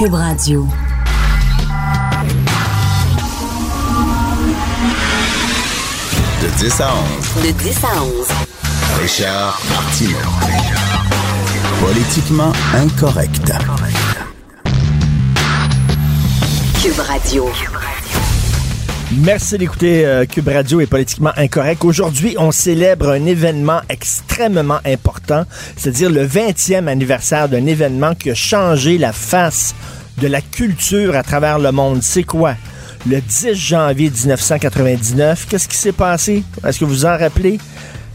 Cube Radio. De 10 à 11. De 10 à 11. Richard Martineau. Politiquement incorrect. Cube Radio. Merci d'écouter euh, Cube Radio est politiquement incorrect. Aujourd'hui, on célèbre un événement extrêmement important, c'est-à-dire le 20e anniversaire d'un événement qui a changé la face de la culture à travers le monde. C'est quoi? Le 10 janvier 1999, qu'est-ce qui s'est passé? Est-ce que vous vous en rappelez?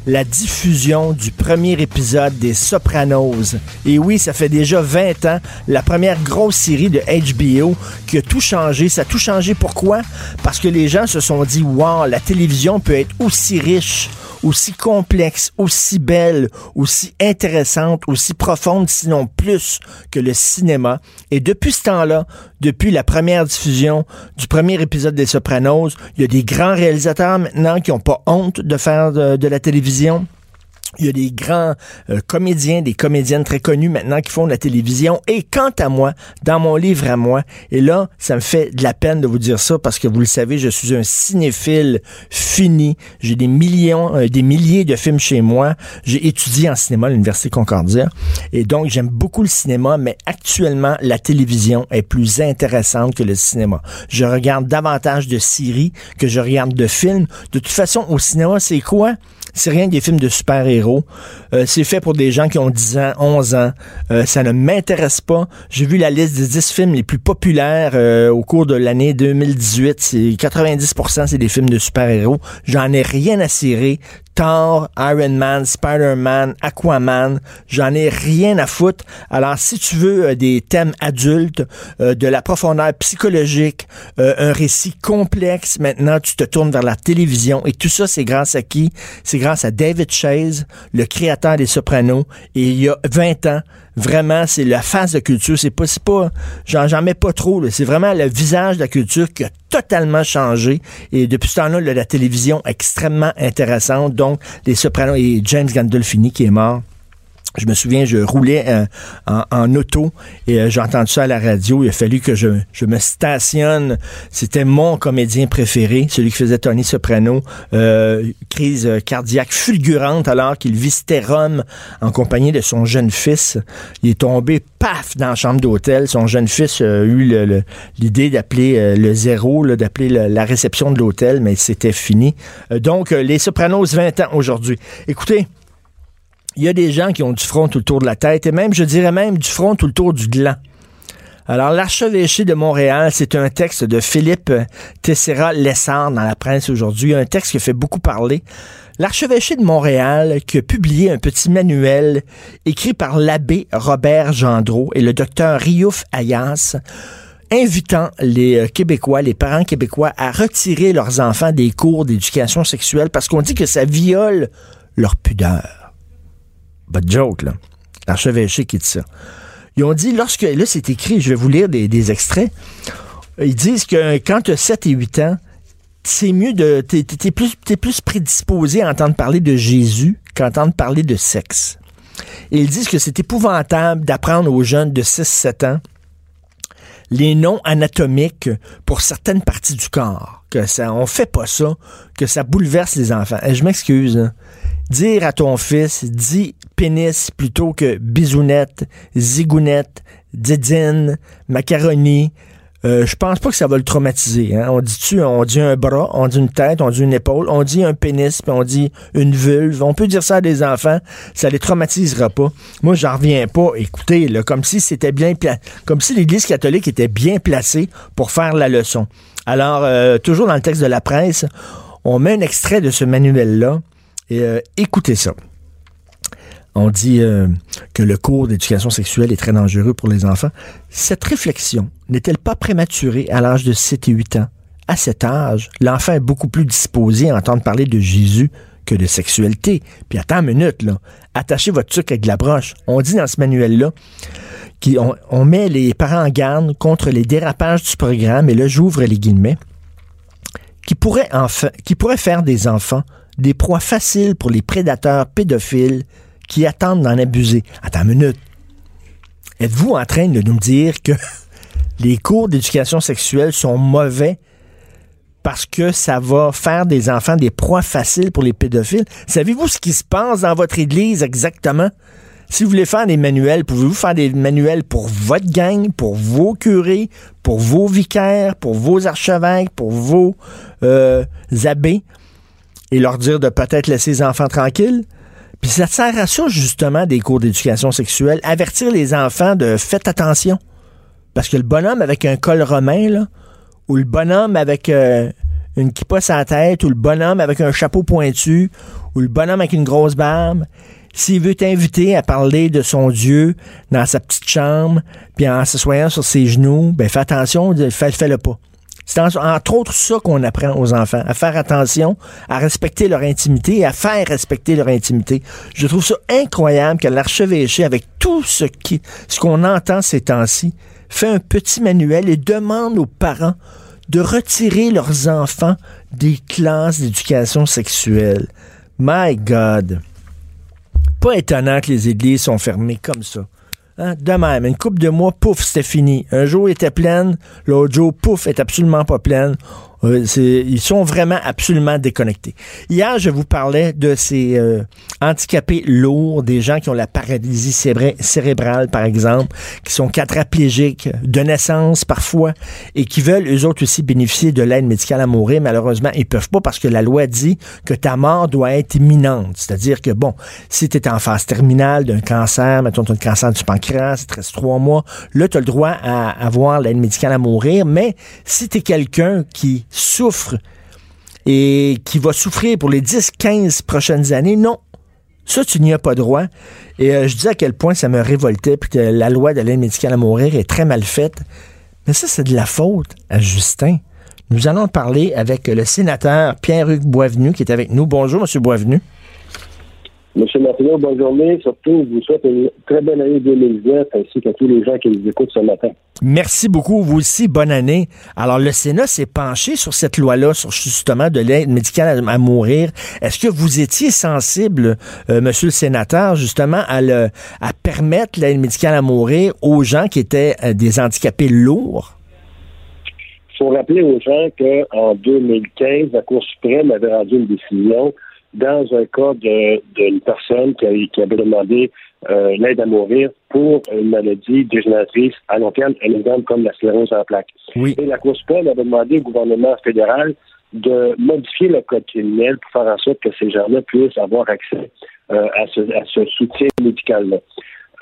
La diffusion du premier épisode des Sopranos. Et oui, ça fait déjà 20 ans, la première grosse série de HBO qui a tout changé. Ça a tout changé pourquoi? Parce que les gens se sont dit, wow, la télévision peut être aussi riche aussi complexe, aussi belle, aussi intéressante, aussi profonde, sinon plus que le cinéma. Et depuis ce temps-là, depuis la première diffusion du premier épisode des Sopranos, il y a des grands réalisateurs maintenant qui n'ont pas honte de faire de, de la télévision. Il y a des grands euh, comédiens, des comédiennes très connues maintenant qui font de la télévision. Et quant à moi, dans mon livre à moi, et là, ça me fait de la peine de vous dire ça parce que vous le savez, je suis un cinéphile fini. J'ai des millions, euh, des milliers de films chez moi. J'ai étudié en cinéma à l'Université Concordia. Et donc, j'aime beaucoup le cinéma, mais actuellement, la télévision est plus intéressante que le cinéma. Je regarde davantage de séries que je regarde de films. De toute façon, au cinéma, c'est quoi? C'est rien que des films de super-héros. Euh, c'est fait pour des gens qui ont 10 ans, 11 ans. Euh, ça ne m'intéresse pas. J'ai vu la liste des 10 films les plus populaires euh, au cours de l'année 2018. C'est 90% c'est des films de super-héros. J'en ai rien à cirer. Thor, Iron Man, Spider-Man, Aquaman, j'en ai rien à foutre. Alors, si tu veux euh, des thèmes adultes, euh, de la profondeur psychologique, euh, un récit complexe, maintenant, tu te tournes vers la télévision. Et tout ça, c'est grâce à qui? C'est grâce à David Chase, le créateur des Sopranos. Il y a 20 ans, vraiment, c'est la face de culture. C'est pas, pas, j'en, mets pas trop. C'est vraiment le visage de la culture qui a totalement changé. Et depuis ce temps-là, la télévision extrêmement intéressante. Donc, les Sopranos et James Gandolfini qui est mort. Je me souviens, je roulais euh, en, auto et euh, j'ai entendu ça à la radio. Il a fallu que je, me stationne. C'était mon comédien préféré, celui qui faisait Tony Soprano. Euh, crise cardiaque fulgurante alors qu'il visitait Rome en compagnie de son jeune fils. Il est tombé, paf, dans la chambre d'hôtel. Son jeune fils a eu l'idée d'appeler le zéro, d'appeler la réception de l'hôtel, mais c'était fini. donc, les Sopranos, 20 ans aujourd'hui. Écoutez, il y a des gens qui ont du front tout le tour de la tête et même, je dirais même, du front tout le tour du gland. Alors, l'archevêché de Montréal, c'est un texte de Philippe Tessera Lessard dans la presse aujourd'hui, un texte qui fait beaucoup parler. L'archevêché de Montréal qui a publié un petit manuel écrit par l'abbé Robert Gendreau et le docteur Riouf Ayas invitant les euh, Québécois, les parents québécois à retirer leurs enfants des cours d'éducation sexuelle parce qu'on dit que ça viole leur pudeur. Pas de joke, là. L'archevêché qui dit ça. Ils ont dit, lorsque, là, c'est écrit, je vais vous lire des, extraits. Ils disent que quand tu as 7 et 8 ans, c'est mieux de. T'es es plus, plus prédisposé à entendre parler de Jésus qu'à entendre parler de sexe. Ils disent que c'est épouvantable d'apprendre aux jeunes de 6-7 ans les noms anatomiques pour certaines parties du corps. Que ça, on fait pas ça, que ça bouleverse les enfants. Et je m'excuse. Hein dire à ton fils, dis pénis plutôt que bisounette, zigounette, didine, macaroni. Euh, je pense pas que ça va le traumatiser. Hein. On dit-tu, on dit un bras, on dit une tête, on dit une épaule, on dit un pénis, puis on dit une vulve. On peut dire ça à des enfants, ça les traumatisera pas. Moi, j'en reviens pas. Écoutez, là, comme si c'était bien, comme si l'Église catholique était bien placée pour faire la leçon. Alors, euh, toujours dans le texte de la presse, on met un extrait de ce manuel-là. Et euh, écoutez ça. On dit euh, que le cours d'éducation sexuelle est très dangereux pour les enfants. Cette réflexion n'est-elle pas prématurée à l'âge de 7 et 8 ans? À cet âge, l'enfant est beaucoup plus disposé à entendre parler de Jésus que de sexualité. Puis attends une minute, là. Attachez votre truc avec de la broche. On dit dans ce manuel-là qu'on on met les parents en garde contre les dérapages du programme, et là, j'ouvre les guillemets, qui qui pourrait faire des enfants des proies faciles pour les prédateurs pédophiles qui attendent d'en abuser. Attends une minute. Êtes-vous en train de nous dire que les cours d'éducation sexuelle sont mauvais parce que ça va faire des enfants des proies faciles pour les pédophiles? Savez-vous ce qui se passe dans votre église exactement? Si vous voulez faire des manuels, pouvez-vous faire des manuels pour votre gang, pour vos curés, pour vos vicaires, pour vos archevêques, pour vos euh, abbés, et leur dire de peut-être laisser les enfants tranquilles? Puis ça sert à ça, justement, des cours d'éducation sexuelle. Avertir les enfants de faites attention. Parce que le bonhomme avec un col romain, là, ou le bonhomme avec euh, une kippa à la tête, ou le bonhomme avec un chapeau pointu, ou le bonhomme avec une grosse barbe, s'il veut t'inviter à parler de son Dieu dans sa petite chambre, puis en s'assoyant sur ses genoux, ben fais attention, fais, fais-le pas. C'est entre autres ça qu'on apprend aux enfants, à faire attention, à respecter leur intimité et à faire respecter leur intimité. Je trouve ça incroyable que l'archevêché, avec tout ce qui, ce qu'on entend ces temps-ci, fait un petit manuel et demande aux parents de retirer leurs enfants des classes d'éducation sexuelle. My God. Pas étonnant que les églises sont fermées comme ça. Hein? De même, une coupe de mois, pouf, c'était fini. Un jour, était pleine, l'autre jour, pouf, est absolument pas pleine. Ils sont vraiment absolument déconnectés. Hier, je vous parlais de ces euh, handicapés lourds, des gens qui ont la paralysie cérébrale, par exemple, qui sont quadraplégiques de naissance parfois et qui veulent eux autres aussi bénéficier de l'aide médicale à mourir. Malheureusement, ils peuvent pas parce que la loi dit que ta mort doit être imminente. C'est-à-dire que, bon, si tu es en phase terminale d'un cancer, mettons, tu as un cancer du pancréas, il te reste trois mois, là, tu as le droit à avoir l'aide médicale à mourir, mais si tu es quelqu'un qui souffre et qui va souffrir pour les 10-15 prochaines années, non. Ça, tu n'y as pas droit. Et euh, je dis à quel point ça me révoltait, puis que la loi de l'aide médicale à mourir est très mal faite. Mais ça, c'est de la faute à Justin. Nous allons parler avec le sénateur Pierre-Hugues Boisvenu qui est avec nous. Bonjour, M. Boisvenu. Monsieur Martineau, bonne journée. Surtout, je vous souhaite une très bonne année 2020 ainsi qu'à tous les gens qui nous écoutent ce matin. Merci beaucoup. Vous aussi, bonne année. Alors, le Sénat s'est penché sur cette loi-là, sur justement de l'aide médicale à, mourir. Est-ce que vous étiez sensible, euh, monsieur le sénateur, justement, à, le, à permettre l'aide médicale à mourir aux gens qui étaient euh, des handicapés lourds? Il faut rappeler aux gens qu'en 2015, la Cour suprême avait rendu une décision dans un cas d'une personne qui, avait demandé euh, l'aide à mourir pour une maladie dégénératrice à long terme, un exemple comme la sclérose en plaques. Et la Cour suprême avait demandé au gouvernement fédéral de modifier le code criminel pour faire en sorte que ces gens-là puissent avoir accès euh, à, ce, soutien médical-là.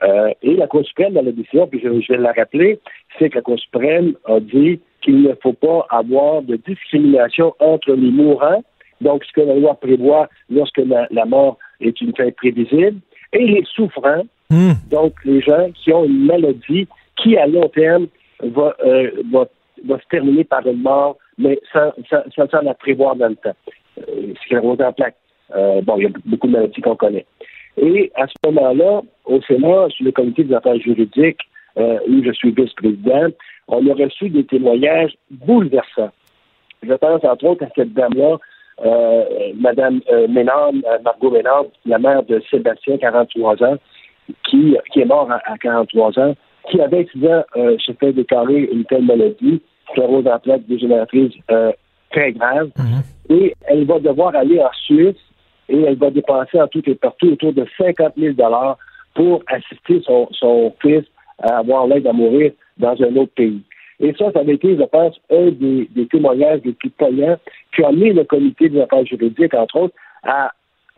Euh, et la Cour suprême, dans la décision, puis je, je vais la rappeler, c'est que la Cour suprême a dit qu'il ne faut pas avoir de discrimination entre les mourants donc ce que la loi prévoit lorsque la, mort est une fin prévisible, et les souffrants, hmm. donc les gens qui ont une maladie qui, à long terme, va, euh, va, va se terminer par une mort, mais sans, sans, sans, la prévoir dans le temps. Euh, sclérose en plaques. Euh, bon, il y a beaucoup de maladies qu'on connaît. Et à ce moment-là, au Sénat, sur le comité des affaires juridiques, euh, où je suis vice-président, on a reçu des témoignages bouleversants. Je pense entre autres à cette dame-là Madame euh, Ménard, euh, Margot Ménard, la mère de Sébastien, 43 ans, qui, qui est mort à, 43 ans, qui avait 10 ans se fait déclarer une telle maladie, sclérose en plaques dégénératrice très grave, mhm. et elle va devoir aller en Suisse et elle va dépenser en tout et partout autour de 50 000 pour assister son, son fils à avoir l'aide à mourir dans un autre pays. Et ça, ça avait été, je pense, un des, témoignages les plus poignants qui a mis le comité des affaires juridiques, entre autres, à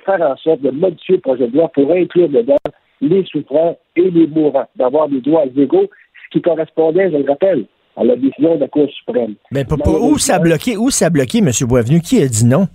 faire en sorte de modifier le projet de loi pour inclure dedans les souffrants et les mourants, d'avoir des droits égaux, ce qui correspondait, je le rappelle, à la décision de la Cour suprême. Mais où ça a bloqué, où ça a bloqué, M. Boisvenu? Qui a dit non?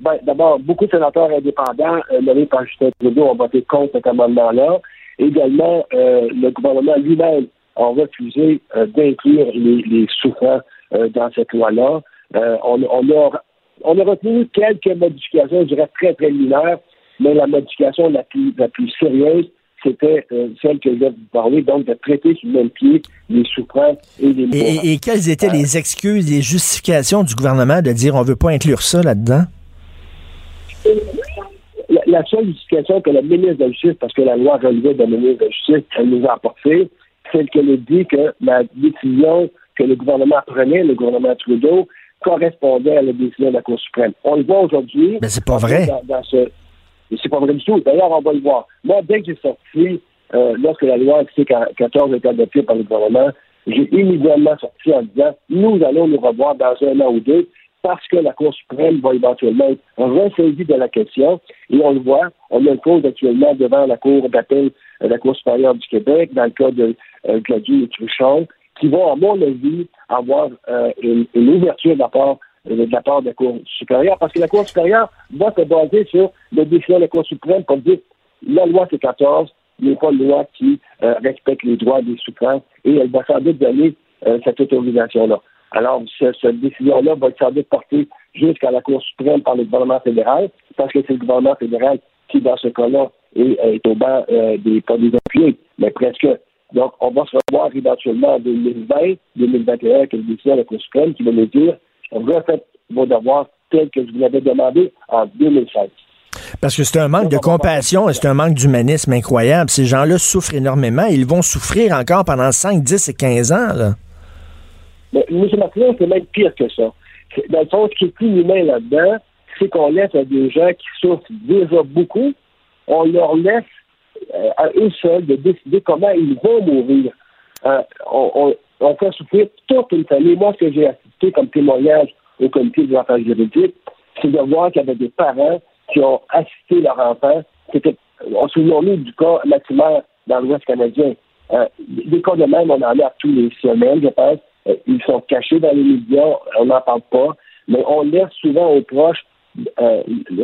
Ben, d'abord, beaucoup de sénateurs indépendants euh, nommés par Justin Trudeau ont voté contre cet amendement-là. Également, euh, le gouvernement lui-même a refusé euh, d'inclure les, les souffrants euh, dans cette loi-là. Euh, on, on, a, on a retenu quelques modifications, je dirais très, très mineures, mais la modification la plus, la plus sérieuse, c'était euh, celle que je vais vous parler, donc de traiter sur le même pied les souffrants et les Et, et- et quelles étaient les excuses, les justifications du gouvernement de dire on veut pas inclure ça là-dedans? La, la seule justification que le ministre de la Justice, parce que la loi relevait de la ministre de la Justice, elle nous a apportée, c'est qu'elle a dit que la décision que le gouvernement prenait, le gouvernement Trudeau, correspondait à la décision de la Cour suprême. On le voit aujourd'hui. Mais c'est pas vrai. Dans, dans ce... C'est pas vrai du tout. D'ailleurs, on va le voir. Moi, dès que j'ai sorti, euh, lorsque la loi C-14 a été adoptée par le gouvernement, j'ai immédiatement sorti en disant nous allons nous revoir dans un an ou deux parce que la Cour suprême va éventuellement être ressaisie de la question. Et on le voit, on a une cause actuellement devant la Cour d'appel, la Cour supérieure du Québec, dans le cas de euh, Gladue et Truchon, qui vont, à mon avis, avoir euh, une, une ouverture de la part euh, de la part de la Cour supérieure, parce que la Cour supérieure va se baser sur la décision de la Cour suprême pour dire la loi C-14 n'est pas une loi qui euh, respecte les droits des souffrants et elle va sans doute donner euh, cette autorisation-là. Alors, ce- cette décision-là va être sans doute portée jusqu'à la Cour suprême par le gouvernement fédéral, parce que c'est le gouvernement fédéral qui, dans ce cas-là, est, est au banc euh, des, pas des appuyés, mais presque. Donc, on va se revoir éventuellement en 2020, 2021, avec une décision de la Cour suprême qui va nous dire refaites vos devoirs tels que je vous l'avais demandé en 2016. Parce que c'est un manque de compassion et c'est un manque d'humanisme incroyable. Ces gens-là souffrent énormément. Ils vont souffrir encore pendant 5, 10 et 15 ans. Là. Mais M. Martineau, c'est même pire que ça. Dans le fond, ce qui est plus humain là-dedans, c'est qu'on laisse à des gens qui souffrent déjà beaucoup, on leur laisse euh, à eux seuls de décider comment ils vont mourir. Euh, on, on, fait souffrir toute une famille. Moi, ce que j'ai assisté comme témoignage au comité des enfants juridiques, c'est de voir qu'il y avait des parents qui ont assisté leur enfant. C'était, on se souvient du cas Latimer dans l'Ouest canadien. Euh, des cas de même, on en a tous les semaines, je pense. Ils sont cachés dans les médias, on n'en parle pas, mais on laisse souvent aux proches euh,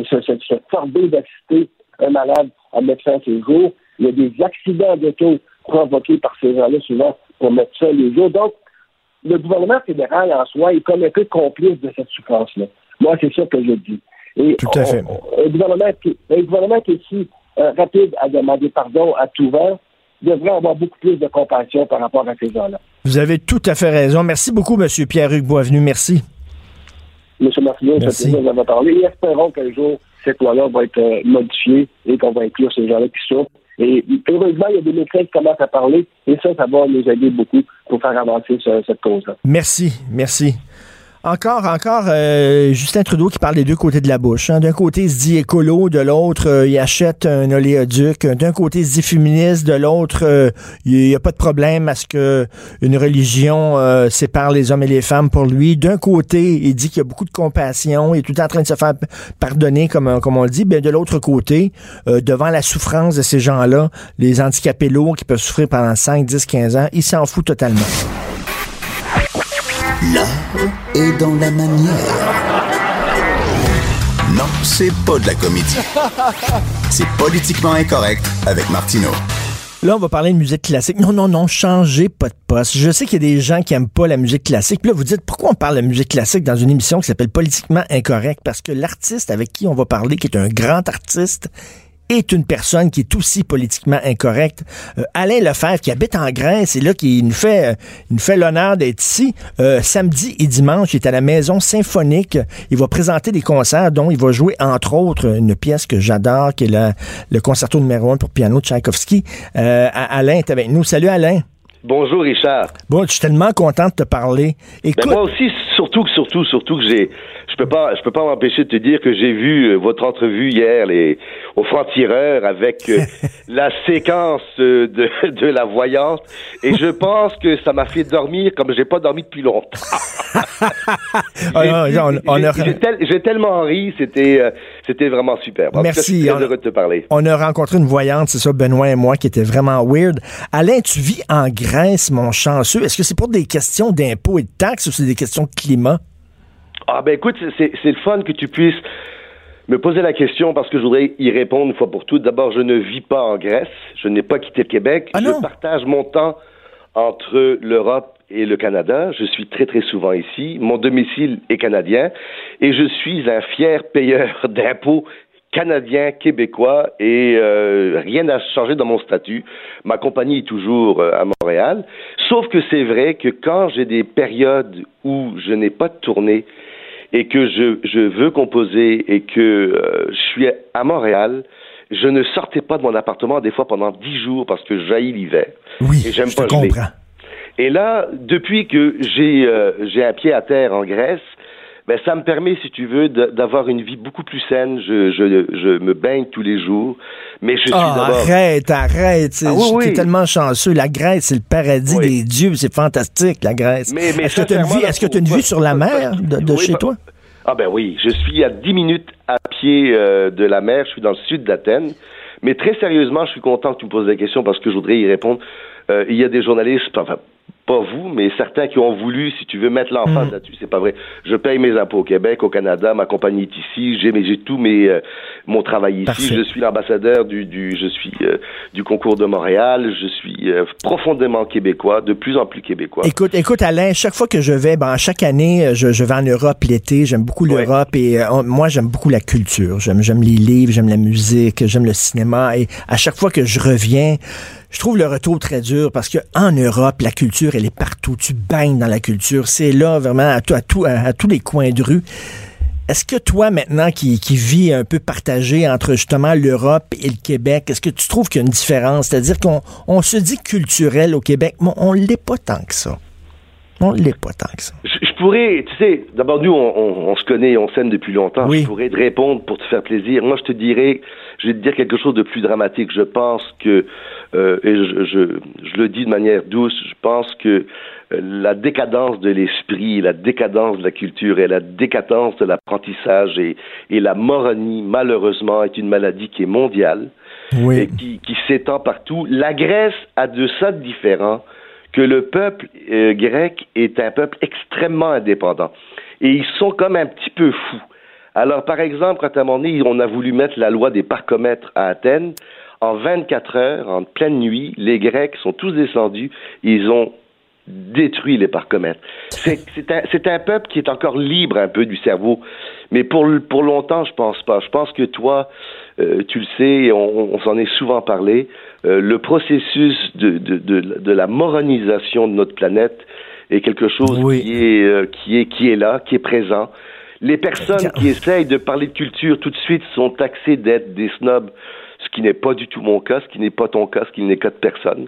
ce fardeau d'assister un malade à mettre fin à ses jours. Il y a des accidents d'auto provoqués par ces gens-là souvent pour mettre ça les jours. Donc, le gouvernement fédéral en soi est comme un peu complice de cette souffrance-là. Moi, c'est ça que je dis. Et Tout à fait. on- un, gouvernement qui, un gouvernement qui est si euh, rapide à demander pardon à tout vent devrait avoir beaucoup plus de compassion par rapport à ces gens-là. Vous avez tout à fait raison. Merci beaucoup, M. Pierre-Hugues Boisvenu. Merci. M. Martineau, c'est plaisir de vous parler. Et espérons qu'un jour, cette loi-là va être euh, modifiée et qu'on va inclure ces gens-là qui souffrent. Et heureusement, il y a des médecins qui commencent à parler et ça, ça va nous aider beaucoup pour faire avancer ce- cette cause-là. Merci, merci. Encore, encore, euh, Justin Trudeau qui parle des deux côtés de la bouche. hein. D'un côté, il se dit écolo, de l'autre, euh, il achète un oléoduc. D'un côté, il se dit féministe, de l'autre, euh, il n'y a pas de problème à ce que une religion euh, sépare les hommes et les femmes pour lui. D'un côté, il dit qu'il y a beaucoup de compassion, il est tout en train de se faire pardonner, comme, comme on le dit. Ben, de l'autre côté, devant la souffrance de ces gens-là, les handicapés lourds qui peuvent souffrir pendant 5, 10, 15 ans, il s'en fout totalement. L'art est dans la manière. Non, c'est pas de la comédie. C'est politiquement incorrect avec Martineau. Là, on va parler de musique classique. Non, non, non, changez pas de poste. Je sais qu'il y a des gens qui aiment pas la musique classique. Puis là, vous dites, pourquoi on parle de musique classique dans une émission qui s'appelle Politiquement Incorrect? Parce que l'artiste avec qui on va parler, qui est un grand artiste, est une personne qui est aussi politiquement incorrecte. Euh, Alain Lefebvre, qui habite en Grèce, et là, qui nous fait, euh, il nous fait l'honneur d'être ici. Euh, samedi et dimanche, il est à la Maison Symphonique. Il va présenter des concerts dont il va jouer, entre autres, une pièce que j'adore, qui est la- le concerto numéro un pour piano de Tchaïkovski. Euh, Alain est avec nous. Salut, Alain. Bonjour Richard. Bon, je suis tellement content de te parler. Écoute, Ben moi aussi, surtout surtout surtout que j'ai, peux pas, je peux pas m'empêcher de te dire que j'ai vu euh, votre entrevue hier les au franc-tireur avec euh, la séquence euh, de, de la voyante et je pense que ça m'a fait dormir comme j'ai pas dormi depuis longtemps. Ah, J'ai- tellement ri, c'était euh, c'était vraiment super. Tout cas, Merci, je suis on- très heureux de te parler. On a rencontré une voyante, c'est ça, Benoît et moi, qui était vraiment weird. Alain, tu vis en Grèce, mon chanceux. Est-ce que c'est pour des questions d'impôts et de taxes ou c'est des questions de climat? Ah ben écoute, c'est c'est le fun que tu puisses me poser la question parce que je voudrais y répondre une fois pour toutes. D'abord, je ne vis pas en Grèce. Je n'ai pas quitté le Québec. Ah je partage mon temps entre l'Europe et le Canada. Je suis très très souvent ici. Mon domicile est canadien et je suis un fier payeur d'impôts canadien, québécois et euh, rien n'a changé dans mon statut. Ma compagnie est toujours euh, à Montréal. Sauf que c'est vrai que quand j'ai des périodes où je n'ai pas de tournée et que je, je veux composer et que euh, je suis à Montréal, je ne sortais pas de mon appartement des fois pendant dix jours parce que jaillit l'hiver. Oui, Et j'aime je pas comprends. Et là, depuis que j'ai euh, j'ai un pied à terre en Grèce, ben ça me permet, si tu veux, d'avoir une vie beaucoup plus saine. Je, je, je me baigne tous les jours, mais je suis d'abord. arrête, arrête. Ah oui, tellement chanceux. La Grèce, c'est le paradis Oui. des dieux. C'est fantastique, la Grèce. Mais- mais Est-ce que tu as une vue, est-ce que une vue sur la mer de, chez toi? Ah ben oui, je suis à 10 minutes à pied euh, de la mer, je suis dans le sud d'Athènes. Mais très sérieusement, je suis content que tu me poses la question parce que je voudrais y répondre. Euh, il y a des journalistes, enfin pas vous, mais certains qui ont voulu, si tu veux, mettre l'emphase Mm. là-dessus. C'est pas vrai. Je paye mes impôts au Québec, au Canada, ma compagnie est ici, j'ai j'ai tout mes euh, mon travail ici. Parfait. Je suis l'ambassadeur du, du je suis euh, du concours de Montréal. Je suis euh, profondément québécois, de plus en plus québécois. Écoute, écoute, Alain, chaque fois que je vais, ben, chaque année, euh, je, je vais en Europe l'été. J'aime beaucoup Ouais. l'Europe et euh, moi, j'aime beaucoup la culture. J'aime, j'aime les livres, j'aime la musique, j'aime le cinéma. Et à chaque fois que je reviens, je trouve le retour très dur parce que en Europe, la culture, elle est partout. Tu baignes dans la culture. C'est là, vraiment, à, tout, à, tout, à, à tous les coins de rue. Est-ce que toi, maintenant, qui, qui vis un peu partagé entre justement l'Europe et le Québec, est-ce que tu trouves qu'il y a une différence? C'est-à-dire qu'on on se dit culturel au Québec, mais on l'est pas tant que ça. On l'est pas tant que ça. Je, je pourrais, tu sais, d'abord nous, on, on- on se connaît, on s'aime depuis longtemps. Oui. Je pourrais te répondre pour te faire plaisir. Moi, je te dirais, je vais te dire quelque chose de plus dramatique. Je pense que, euh, et je, je, je le dis de manière douce, je pense que euh, la décadence de l'esprit, la décadence de la culture et la décadence de l'apprentissage et, et la moronie, malheureusement, est une maladie qui est mondiale et Oui. qui, qui s'étend partout. La Grèce a de ça de différent que le peuple euh, grec est un peuple extrêmement indépendant. Et ils sont comme un petit peu fous. Alors, par exemple, quand à un moment donné, on a voulu mettre la loi des parcomètres à Athènes, en 24 heures, en pleine nuit, les Grecs sont tous descendus, ils ont détruit les parcomètres. C'est un, peuple qui est encore libre un peu du cerveau, mais pour, pour longtemps, je pense pas. Je pense que toi, euh, tu le sais, et on, on s'en est souvent parlé, euh, le processus de, de, de, de la moronisation de notre planète est quelque chose Oui. qui, est, euh, qui, est, qui est là, qui est présent. Les personnes qui essayent de parler de culture tout de suite sont taxées d'être des snobs, ce qui n'est pas du tout mon cas, ce qui n'est pas ton cas, ce qui n'est cas de personne.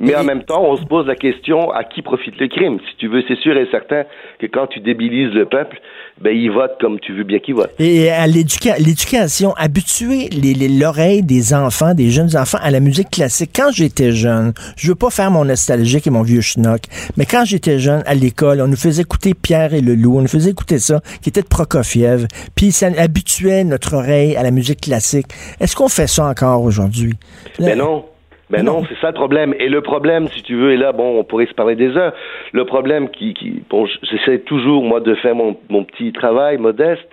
Mais en même temps, on se pose la question à qui profite le crime? Si tu veux, c'est sûr et certain que quand tu débilises le peuple, ben il vote comme tu veux bien qu'il vote. Et à l'éduca- l'éducation, habituer les- les- l'oreille des enfants, des jeunes enfants à la musique classique. Quand j'étais jeune, je veux pas faire mon nostalgique et mon vieux schnock, mais quand j'étais jeune, à l'école, on nous faisait écouter Pierre et le Loup, on nous faisait écouter ça, qui était de Prokofiev, puis ça habituait notre oreille à la musique classique. Est-ce qu'on fait ça encore aujourd'hui? Ben non. Ben non, Non. c'est ça le problème. Et le problème, si tu veux, et là, bon, on pourrait se parler des heures. Le problème qui, qui bon, j'essaie toujours, moi, de faire mon, mon petit travail modeste,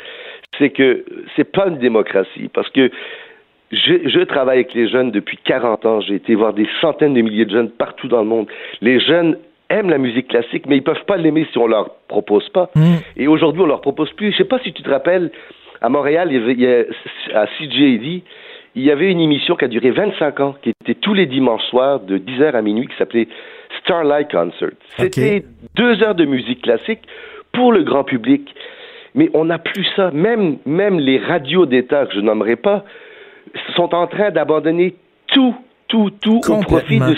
c'est que c'est pas une démocratie. Parce que je, je travaille avec les jeunes depuis 40 ans. J'ai été voir des centaines de milliers de jeunes partout dans le monde. Les jeunes aiment la musique classique, mais ils peuvent pas l'aimer si on leur propose pas. Et aujourd'hui, on leur propose plus. Je sais pas si tu te rappelles, à Montréal, il y a- à CJAD, il y avait une émission qui a duré 25 ans, qui était tous les dimanches soirs de 10h à minuit, qui s'appelait Starlight Concert. C'était deux heures de musique classique pour le grand public. Mais on n'a plus ça. Même, même les radios d'État, que je nommerai pas, sont en train d'abandonner tout, tout, tout au profit de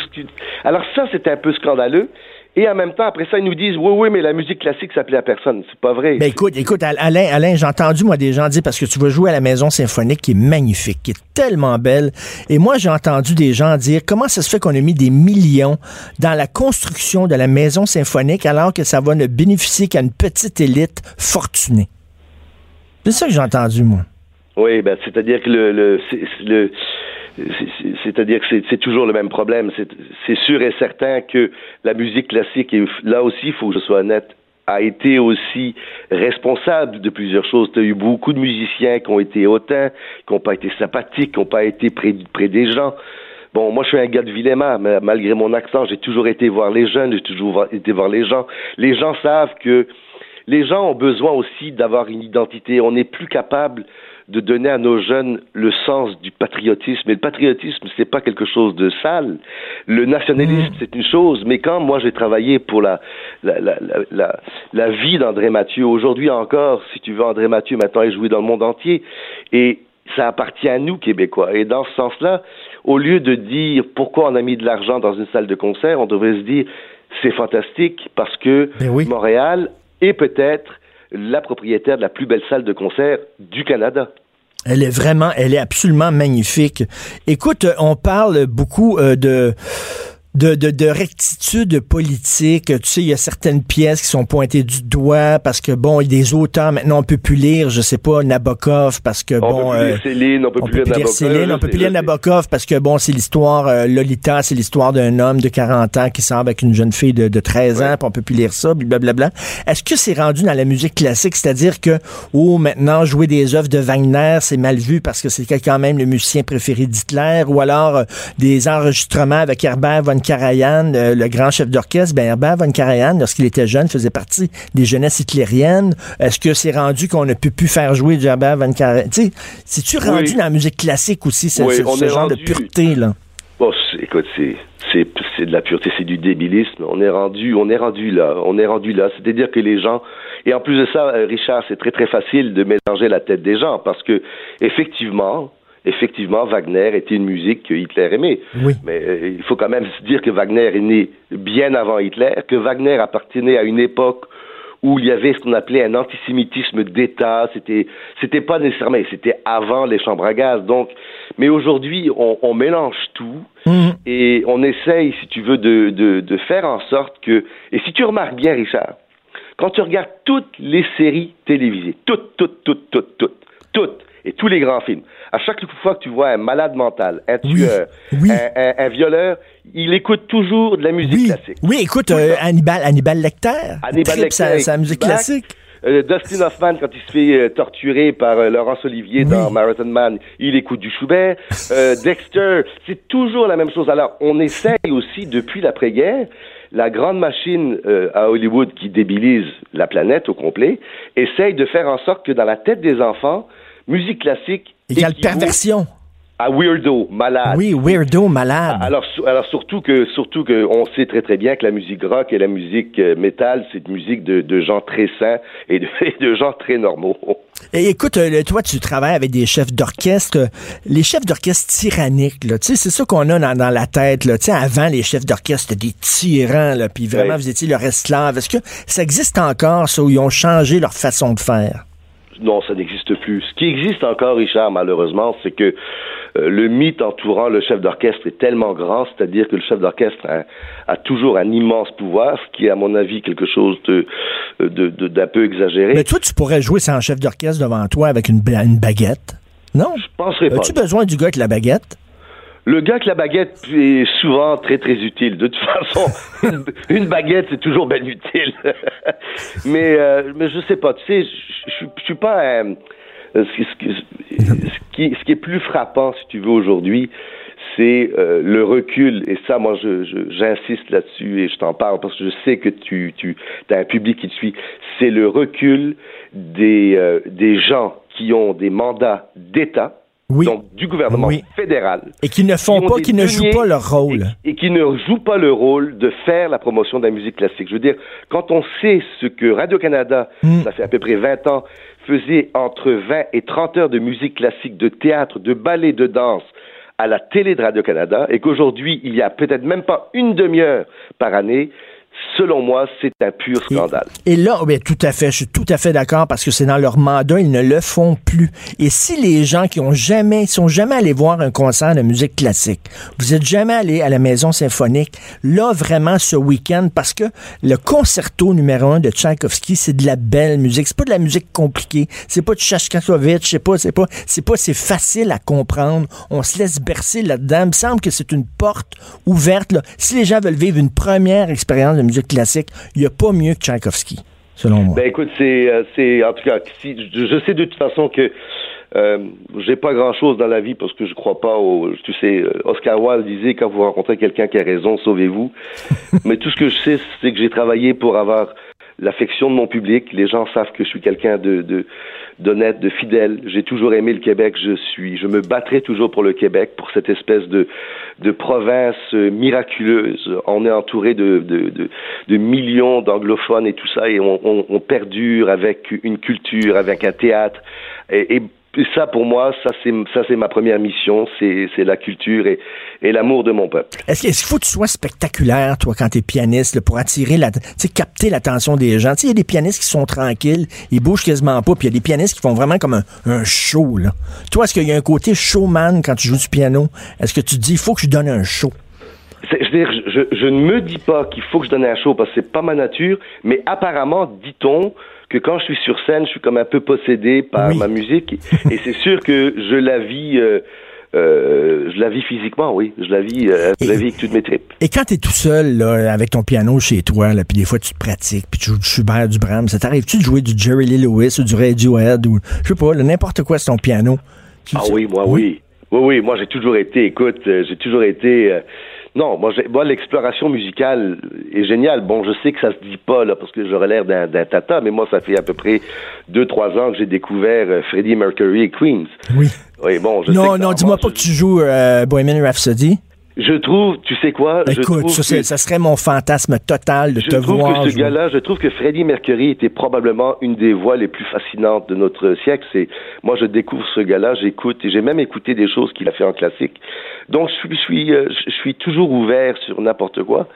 Alors ça, c'est un peu scandaleux. Et en même temps, après ça, ils nous disent, oui, oui, mais la musique classique, ça plaît à personne. C'est pas vrai. Ben écoute, écoute, Al- Alain, Alain, j'ai entendu moi des gens dire parce que tu vas jouer à la maison symphonique qui est magnifique, qui est tellement belle. Et moi, j'ai entendu des gens dire comment ça se fait qu'on a mis des millions dans la construction de la maison symphonique alors que ça va ne bénéficier qu'à une petite élite fortunée? C'est ça que j'ai entendu, moi. Oui, ben, c'est-à-dire que le, le, le c'est-à-dire que c'est, toujours le même problème. C'est, sûr et certain que la musique classique, est, là aussi, il faut que je sois honnête, a été aussi responsable de plusieurs choses. Tu as eu beaucoup de musiciens qui ont été hautains, qui n'ont pas été sympathiques, qui n'ont pas été près, des gens. Bon, moi, je suis un gars de Villéma, mais malgré mon accent, j'ai toujours été voir les jeunes, j'ai toujours été voir les gens. Les gens savent que les gens ont besoin aussi d'avoir une identité. On n'est plus capable de donner à nos jeunes le sens du patriotisme. Et le patriotisme, c'est pas quelque chose de sale. Le nationalisme, mm. c'est une chose. Mais quand moi j'ai travaillé pour la la, la, la, la vie d'André Mathieu, aujourd'hui encore, si tu veux, André Mathieu maintenant est joué dans le monde entier. Et ça appartient à nous, Québécois. Et dans ce sens-là, au lieu de dire pourquoi on a mis de l'argent dans une salle de concert, on devrait se dire c'est fantastique parce que Ben oui. Montréal est peut-être la propriétaire de la plus belle salle de concert du Canada. Elle est vraiment, elle est absolument magnifique. Écoute, on parle beaucoup euh, de de, de, de rectitude politique. Tu sais, il y a certaines pièces qui sont pointées du doigt parce que, bon, il y a des auteurs, maintenant, on peut plus lire, je sais pas, Nabokov, parce que, On bon... peut plus lire euh, Céline, on peut on plus lire Nabokov, Céline, on peut plus lire. Nabokov parce que, bon, c'est l'histoire, euh, Lolita, c'est l'histoire d'un homme de 40 ans qui sort avec une jeune fille de, de 13 ans, puis on peut plus lire ça, blablabla. Est-ce que c'est rendu dans la musique classique, c'est-à-dire que, oh, maintenant, jouer des œuvres de Wagner, c'est mal vu parce que c'est quand même le musicien préféré d'Hitler, ou alors euh, des enregistrements avec Herbert von Karajan, euh, le grand chef d'orchestre, ben Herbert von Karajan, lorsqu'il était jeune, faisait partie des jeunesses hitlériennes. Est-ce que c'est rendu qu'on ne peut plus faire jouer du Herbert von Karajan? Tu sais, c'est-tu Oui. rendu dans la musique classique aussi, ce, Oui, ce- genre de rendu- pureté, là? Bon, c'est- écoute, c'est c'est c'est de la pureté, c'est du débilisme. On est rendu, on est rendu là, on est rendu là. C'est-à-dire que les gens et en plus de ça, euh, Richard, c'est très très facile de mélanger la tête des gens parce que effectivement, effectivement, Wagner était une musique que Hitler aimait. Oui. Mais euh, il faut quand même se dire que Wagner est né bien avant Hitler, que Wagner appartenait à une époque où il y avait ce qu'on appelait un antisémitisme d'État. C'était, c'était pas nécessairement, c'était avant les chambres à gaz. Donc, mais aujourd'hui, on, on mélange tout Mhm. et on essaye, si tu veux, de, de, de faire en sorte que. Et si tu remarques bien, Richard, quand tu regardes toutes les séries télévisées, toutes, toutes, toutes, toutes, toutes, toutes, et tous les grands films, à chaque fois que tu vois un malade mental, un tueur, oui. Un, un- un violeur, il écoute toujours de la musique Oui, classique. oui, écoute, euh. Hannibal, Hannibal Lecter, Hannibal tripe sa, Lecter, sa musique classique. Euh, Dustin Hoffman, quand il se fait euh, torturer par euh, Laurence Olivier Oui. dans Marathon Man, il écoute du Schubert. Dexter, c'est toujours la même chose. Alors, on essaye aussi, depuis l'après-guerre, la grande machine à Hollywood qui débilise la planète au complet, essaye de faire en sorte que dans la tête des enfants, musique classique Égale perversion. à weirdo, malade. Oui, weirdo, malade. Alors, su- alors surtout que surtout que on sait très très bien que la musique rock et la musique euh, métal, c'est une musique de, de gens très sains et de, et de gens très normaux. Et écoute, euh, toi, tu travailles avec des chefs d'orchestre. Les chefs d'orchestre tyranniques, là, tu sais, c'est ça qu'on a dans, dans la tête. Là. Tu sais, avant, les chefs d'orchestre, c'était des tyrans, là, puis vraiment, Ouais. vous étiez leur esclave. Est-ce que ça existe encore, ça, où ils ont changé leur façon de faire? Non, ça n'existe plus. Ce qui existe encore, Richard, malheureusement, c'est que euh, le mythe entourant le chef d'orchestre est tellement grand, c'est-à-dire que le chef d'orchestre a, a toujours un immense pouvoir, ce qui est, à mon avis, quelque chose de d'un peu exagéré. Mais toi, tu pourrais jouer sans chef d'orchestre devant toi avec une, une baguette. Non? Je penserais pas. As-tu besoin du gars avec la baguette? Le gars avec la baguette est souvent très très utile. De toute façon, une, baguette c'est toujours bien utile. mais euh, mais je sais pas. Tu sais, je- suis pas un- euh, ce, qui- ce qui- ce qui ce qui est plus frappant, si tu veux aujourd'hui, c'est euh, le recul. Et ça, moi, j'insiste là-dessus et je t'en parle parce que je sais que tu tu as un public qui te suit. C'est le recul des euh, des gens qui ont des mandats d'État. Oui. Donc, du gouvernement Oui. fédéral Et qui ne font qui pas, qui ne jouent pas leur rôle. Et, et qui ne jouent pas le rôle de faire la promotion de la musique classique. Je veux dire, quand on sait ce que Radio-Canada, Hmm. ça fait à peu près 20 ans, faisait entre 20 et 30 heures de musique classique, de théâtre, de ballet, de danse à la télé de Radio-Canada, et qu'aujourd'hui, il y a peut-être même pas une demi-heure par année, selon moi, c'est un pur scandale. Et là, oui, tout à fait, je suis tout à fait d'accord parce que c'est dans leur mandat, ils ne le font plus. Et si les gens qui ont jamais, sont jamais allés voir un concert de musique classique, vous êtes jamais allé à la Maison symphonique, là vraiment ce week-end, parce que le concerto numéro un de Tchaïkovski, c'est de la belle musique, c'est pas de la musique compliquée, c'est pas de Shostakovich, c'est pas, c'est pas, c'est pas, c'est facile à comprendre. On se laisse bercer là-dedans. Il me semble que c'est une porte ouverte. Là. Si les gens veulent vivre une première expérience de musique classique, il n'y a pas mieux que Tchaïkovski. selon moi. Ben écoute, c'est, euh, c'est en tout cas, si, je, sais de toute façon que euh, j'ai pas grand chose dans la vie parce que je crois pas au. Tu sais, euh, Oscar Wilde disait quand vous rencontrez quelqu'un qui a raison, sauvez-vous. Mais tout ce que je sais, c'est que j'ai travaillé pour avoir l'affection de mon public. Les gens savent que je suis quelqu'un de, de d'honnête, de fidèle. J'ai toujours aimé le Québec. Je suis, je me battrai toujours pour le Québec, pour cette espèce de de province euh, miraculeuse. On est entouré de de, de, de millions d'anglophones et tout ça, et on, on, on, perdure avec une culture, avec un théâtre. Et, et et ça, pour moi, ça c'est ça c'est ma première mission, c'est c'est la culture et, et l'amour de mon peuple. Est-ce qu'il faut que tu sois spectaculaire, toi, quand tu es pianiste, là, pour attirer la, tu sais, capter l'attention des gens? Tu sais, il y a des pianistes qui sont tranquilles, ils bougent quasiment pas, puis il y a des pianistes qui font vraiment comme un, un show. Là. Toi, est-ce qu'il y a un côté showman quand tu joues du piano? Est-ce que tu te dis, il faut que je donne un show? Je, veux dire, je, je ne me dis pas qu'il faut que je donne un show parce que c'est pas ma nature, mais apparemment, dit-on, que quand je suis sur scène, je suis comme un peu possédé par Oui. ma musique. Et c'est sûr que je la vis, euh, euh, je la vis physiquement, oui. Je la vis, euh, je la vis avec toutes mes tripes. Et quand tu es tout seul, là, avec ton piano chez toi, là, puis des fois tu te pratiques, puis tu joues du Schubert, du Brahms, ça t'arrive-tu de jouer du Jerry Lee Lewis ou du Radiohead ou, je sais pas, n'importe quoi sur ton piano? Tu- Ah oui, moi, oui. Oui, oui, moi, j'ai toujours été, écoute, euh, j'ai toujours été... euh, non, moi, moi l'exploration musicale est géniale. Bon, je sais que ça se dit pas, là, parce que j'aurais l'air d'un tata, mais moi, ça fait à peu près deux, trois ans que j'ai découvert euh, Freddie Mercury et Queens. Oui. Oui, bon, je Non, non, dis-moi moi, pas que tu joues euh, Bohemian Rhapsody. Je trouve, tu sais quoi? je Écoute, trouve ça, c'est- que- ça serait mon fantasme total de Je te trouve voir. que ce gars-là, je trouve que Freddie Mercury était probablement une des voix les plus fascinantes de notre siècle. C'est moi, je découvre ce gars-là, j'écoute et j'ai même écouté des choses qu'il a fait en classique. Donc, je suis, je suis, euh, je suis toujours ouvert sur n'importe quoi.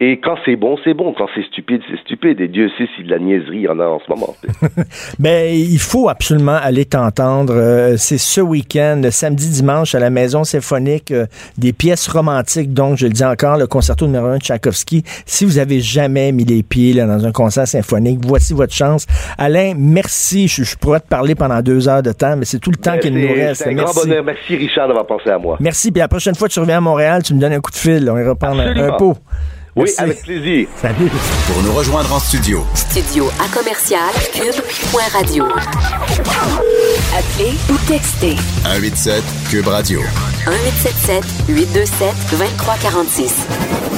Et quand c'est bon, c'est bon. Quand c'est stupide, c'est stupide. Et Dieu sait si de la niaiserie il y en a en ce moment. Ben, il faut absolument aller t'entendre. Euh, c'est ce week-end, le samedi, dimanche, à la Maison symphonique, euh, des pièces romantiques. Donc, je le dis encore, le concerto numéro 1 de Tchaïkovski. Si vous avez jamais mis les pieds là, dans un concert symphonique, voici votre chance. Alain, merci. Je, je pourrais te parler pendant deux heures de temps, mais c'est tout le temps Mais qu'il nous reste. C'est un grand Merci. bonheur. Merci Richard d'avoir pensé à moi. Merci. Puis la prochaine fois que tu reviens à Montréal, tu me donnes un coup de fil. On ira prendre un pot. Oui, Merci. avec plaisir. Salut. Pour nous rejoindre en studio, Studio à commercial cube.radio. Appelez ou textez 187 Cube Radio. 1877 827 2346.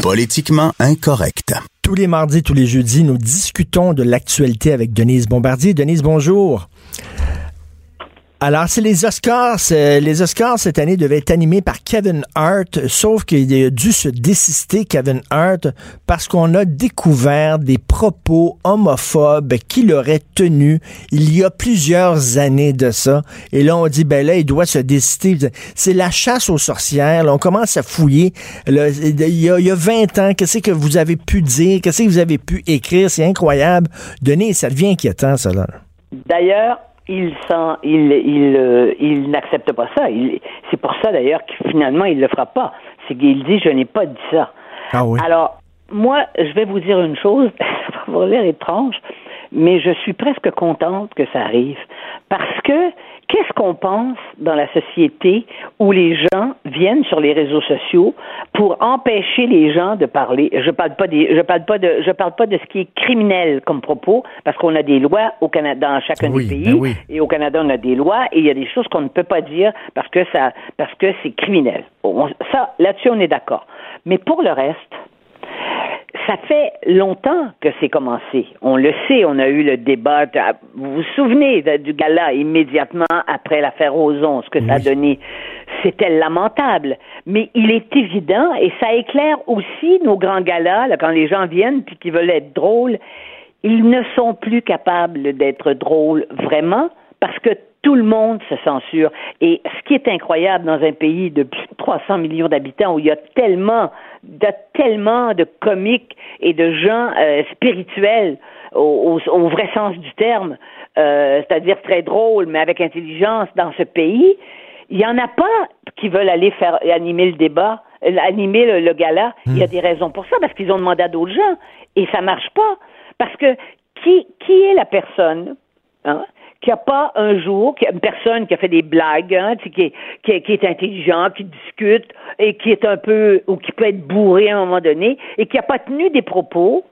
Politiquement incorrect. Tous les mardis, tous les jeudis, nous discutons de l'actualité avec Denise Bombardier. Denise, bonjour. Alors, c'est les Oscars. Les Oscars, cette année, devaient être animés par Kevin Hart, sauf qu'il a dû se désister, Kevin Hart, parce qu'on a découvert des propos homophobes qu'il aurait tenus il y a plusieurs années de ça. Et là, on dit, ben là, il doit se désister. C'est la chasse aux sorcières. Là, on commence à fouiller. Il, y a, il y a 20 ans, qu'est-ce que vous avez pu dire? Qu'est-ce que vous avez pu écrire? C'est incroyable. Denise, ça devient inquiétant, là. D'ailleurs, il sent, il, il, euh, il n'accepte pas ça. Il- C'est pour ça d'ailleurs que finalement il le fera pas. C'est qu'il dit je n'ai pas dit ça. Ah oui. Alors moi, je vais vous dire une chose. ça va vous l'air étrange, mais je suis presque contente que ça arrive parce que qu'est-ce qu'on pense dans la société où les gens viennent sur les réseaux sociaux pour empêcher les gens de parler? Je parle pas des, je parle pas de, je parle pas de ce qui est criminel comme propos parce qu'on a des lois au Canada dans chacun Oui, des pays ben oui. et au Canada on a des lois et il y a des choses qu'on ne peut pas dire parce que ça, parce que c'est criminel. On- ça, là-dessus on est d'accord. Mais pour le reste, ça fait longtemps que c'est commencé. On le sait, on a eu le débat. de- vous vous souvenez de- du gala immédiatement après l'affaire Ozon, ce que ça a donné. C'était lamentable. Mais il est évident, et ça éclaire aussi nos grands galas, là, quand les gens viennent puis qu'ils veulent être drôles, ils ne sont plus capables d'être drôles vraiment parce que tout le monde se censure. Et ce qui est incroyable dans un pays de plus de 300 millions d'habitants où il y a tellement, de, tellement de comiques et de gens euh, spirituels au, au- au vrai sens du terme, euh, c'est-à-dire très drôles mais avec intelligence dans ce pays, il y en a pas qui veulent aller faire animer le débat, euh, animer le, le gala. Il y a des raisons pour ça parce qu'ils ont demandé à d'autres gens et ça marche pas parce que qui qui est la personne hein, qui a pas un jour, qui a une personne qui a fait des blagues, hein, qui, est, qui, est, qui est intelligent, qui discute et qui est un peu ou qui peut être bourré à un moment donné et qui a pas tenu des propos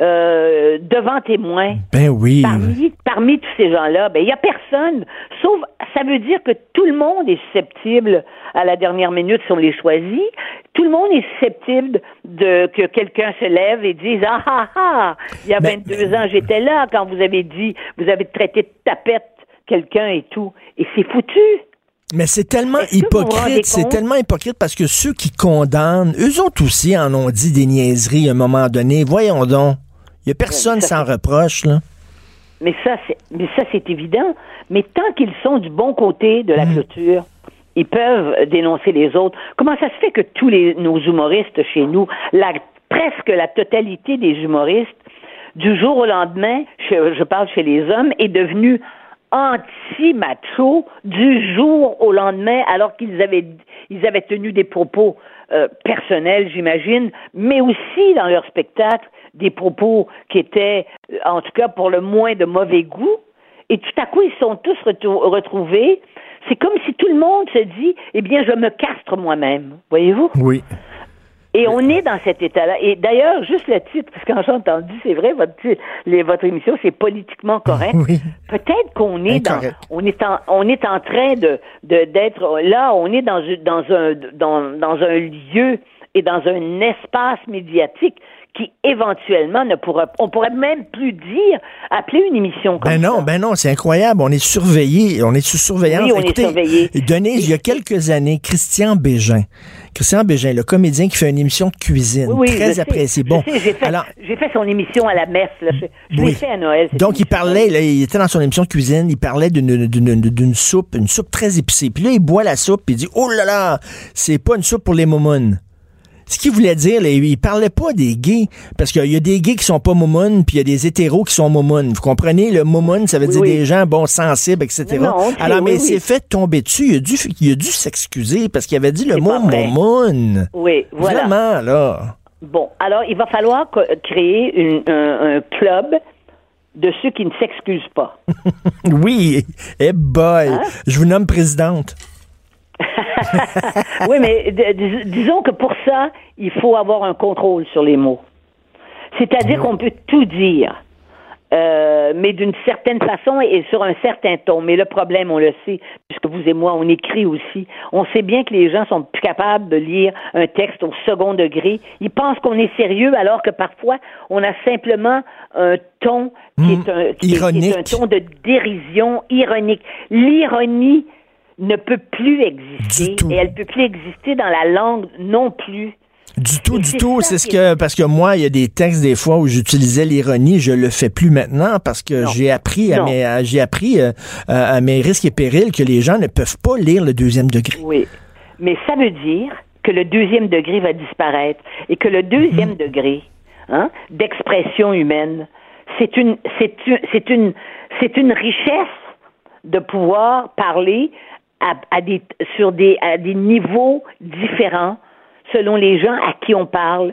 euh, devant témoins. Ben oui. Parmi, parmi tous ces gens-là, ben il y a personne. Sauf, ça veut dire que tout le monde est susceptible à la dernière minute si on les choisit. Tout le monde est susceptible de que quelqu'un se lève et dise ah ah ah. Il y a Mais- 22 ans, j'étais là quand vous avez dit, vous avez traité de tapette quelqu'un et tout. Et c'est foutu. Mais c'est tellement hypocrite, c'est tellement hypocrite parce que ceux qui condamnent, eux autres aussi en ont dit des niaiseries à un moment donné. Voyons donc. Il y a personne sans reproche, là. Mais ça, c'est, mais ça, c'est évident. Mais tant qu'ils sont du bon côté de la Mm. clôture, ils peuvent dénoncer les autres. Comment ça se fait que tous les, nos humoristes chez nous, la, presque la totalité des humoristes, du jour au lendemain, je, je parle chez les hommes, est devenu anti-macho du jour au lendemain, alors qu'ils avaient, ils avaient tenu des propos euh, personnels, j'imagine, mais aussi dans leur spectacle, des propos qui étaient, euh, en tout cas pour le moins, de mauvais goût. Et tout à coup, ils sont tous retou- retrouvés. C'est comme si tout le monde se dit, eh bien, je me castre moi-même. Voyez-vous? Oui. Et on est dans cet état-là. Et d'ailleurs, juste le titre, parce que quand j'ai entendu, c'est vrai, votre, titre- les- votre émission, c'est politiquement correct. Oui. Peut-être qu'on est dans, on est en, on est en train de, de- d'être là, on est dans, dans un, dans, dans un lieu et dans un espace médiatique qui éventuellement ne pourra, on pourrait même plus dire, appeler une émission comme Ben non, ça. ben non, c'est incroyable. On est surveillé. On est sous surveillance. Oui, on est Écoutez, surveillé. Denise, il y a quelques années, Christian Bégin. Christian Bégin, le comédien qui fait une émission de cuisine. Oui, très apprécié. Bon. j'ai fait, Alors, j'ai fait son émission à la messe. Là. Je, l'ai fait à Noël. Donc, il parlait, là, il était dans son émission de cuisine, il parlait d'une, soupe, une soupe très épicée. Puis là, il boit la soupe, puis il dit, oh là là, c'est pas une soupe pour les momounes. Ce qu'il voulait dire, là, il parlait pas des gays, parce qu'il y a des gays qui sont pas momounes, puis il y a des hétéros qui sont momounes. Vous comprenez? Le momoun, ça veut Oui, dire oui. des gens, bon, sensibles, etc. Non, non, ok, Alors, mais il s'est fait tomber dessus. Il a dû, il a dû s'excuser, parce qu'il avait dit le mot momoun. Oui, voilà. Vraiment, là. Bon, alors il va falloir créer une- un, un club de ceux qui ne s'excusent pas. Oui, eh boy, Hein? je vous nomme présidente. oui, mais dis- disons que pour ça, il faut avoir un contrôle sur les mots. C'est-à-dire qu'on peut tout dire, euh, mais d'une certaine façon et sur un certain ton. Mais le problème, on le sait, puisque vous et moi, on écrit aussi. On sait bien que les gens sont plus capables de lire un texte au second degré. Ils pensent qu'on est sérieux, alors que parfois, on a simplement un ton qui, Hmm, est, un, qui est- qui est ironique. un ton de dérision ironique. L'ironie ne peut plus exister et elle peut plus exister dans la langue non plus. Du tout, du tout. C'est ce que parce que moi, il y a des textes des fois où j'utilisais l'ironie, je le fais plus maintenant parce que j'ai appris à Non. mes j'ai appris euh, à mes risques et périls que les gens ne peuvent pas lire le deuxième degré. Oui. Mais ça veut dire que le deuxième degré va disparaître et que le deuxième degré hein, d'expression humaine, c'est une, c'est une, c'est une, c'est une richesse de pouvoir parler à, à des, sur des, à des niveaux différents selon les gens à qui on parle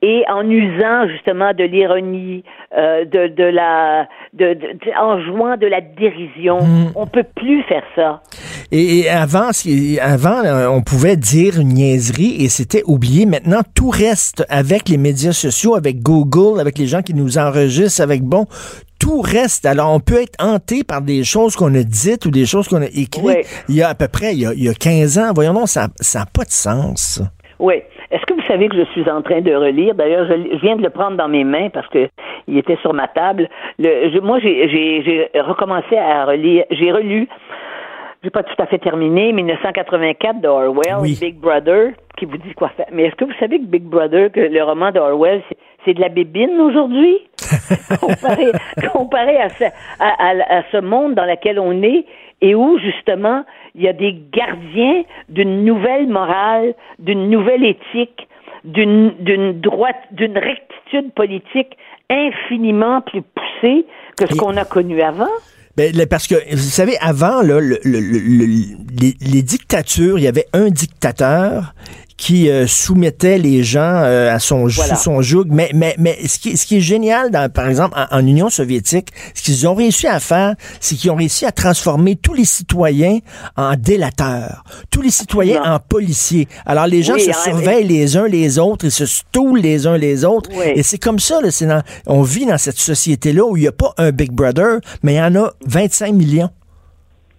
et en usant justement de l'ironie, euh, de, de la, de, en jouant de la dérision. On peut plus faire ça. Et, et avant, avant, euh, on pouvait dire une niaiserie et c'était oublié. Maintenant, tout reste avec les médias sociaux, avec Google, avec les gens qui nous enregistrent, avec bon, tout reste. Alors, on peut être hanté par des choses qu'on a dites ou des choses qu'on a écrites il y a à peu près, il y a, il y a 15 ans. Voyons donc, ça n'a pas de sens. Oui. Est-ce que vous savez que je suis en train de relire? D'ailleurs, je, je viens de le prendre dans mes mains parce que il était sur ma table. Le, je- moi, j'ai- recommencé à relire. J'ai relu. J'ai pas tout à fait terminé 1984 d'Orwell, Oui. Big Brother, qui vous dit quoi faire. Mais est-ce que vous savez que Big Brother, que le roman d'Orwell, c'est- c'est de la bébine aujourd'hui? comparé, comparé à, ce, à, à- à ce monde dans lequel on est et où, justement, il y a des gardiens d'une nouvelle morale, d'une nouvelle éthique, d'une d'une droite, d'une rectitude politique infiniment plus poussée que ce Et- qu'on a connu avant. Ben, parce que, vous savez, avant, là, le- le- le- le- les, les dictatures, il y avait un dictateur qui euh, soumettait les gens euh, à son, Voilà. sous son joug. Mais, mais, mais ce, qui, ce qui est génial, dans, par exemple, en, en Union soviétique, ce qu'ils ont réussi à faire, c'est qu'ils ont réussi à transformer tous les citoyens en délateurs, tous les citoyens en policiers. Alors les gens Oui, se surveillent les uns les autres, ils se stoulent les uns les autres. Oui. Et c'est comme ça, là, c'est dans- on vit dans cette société-là où il n'y a pas un Big Brother, mais il y en a 25 millions.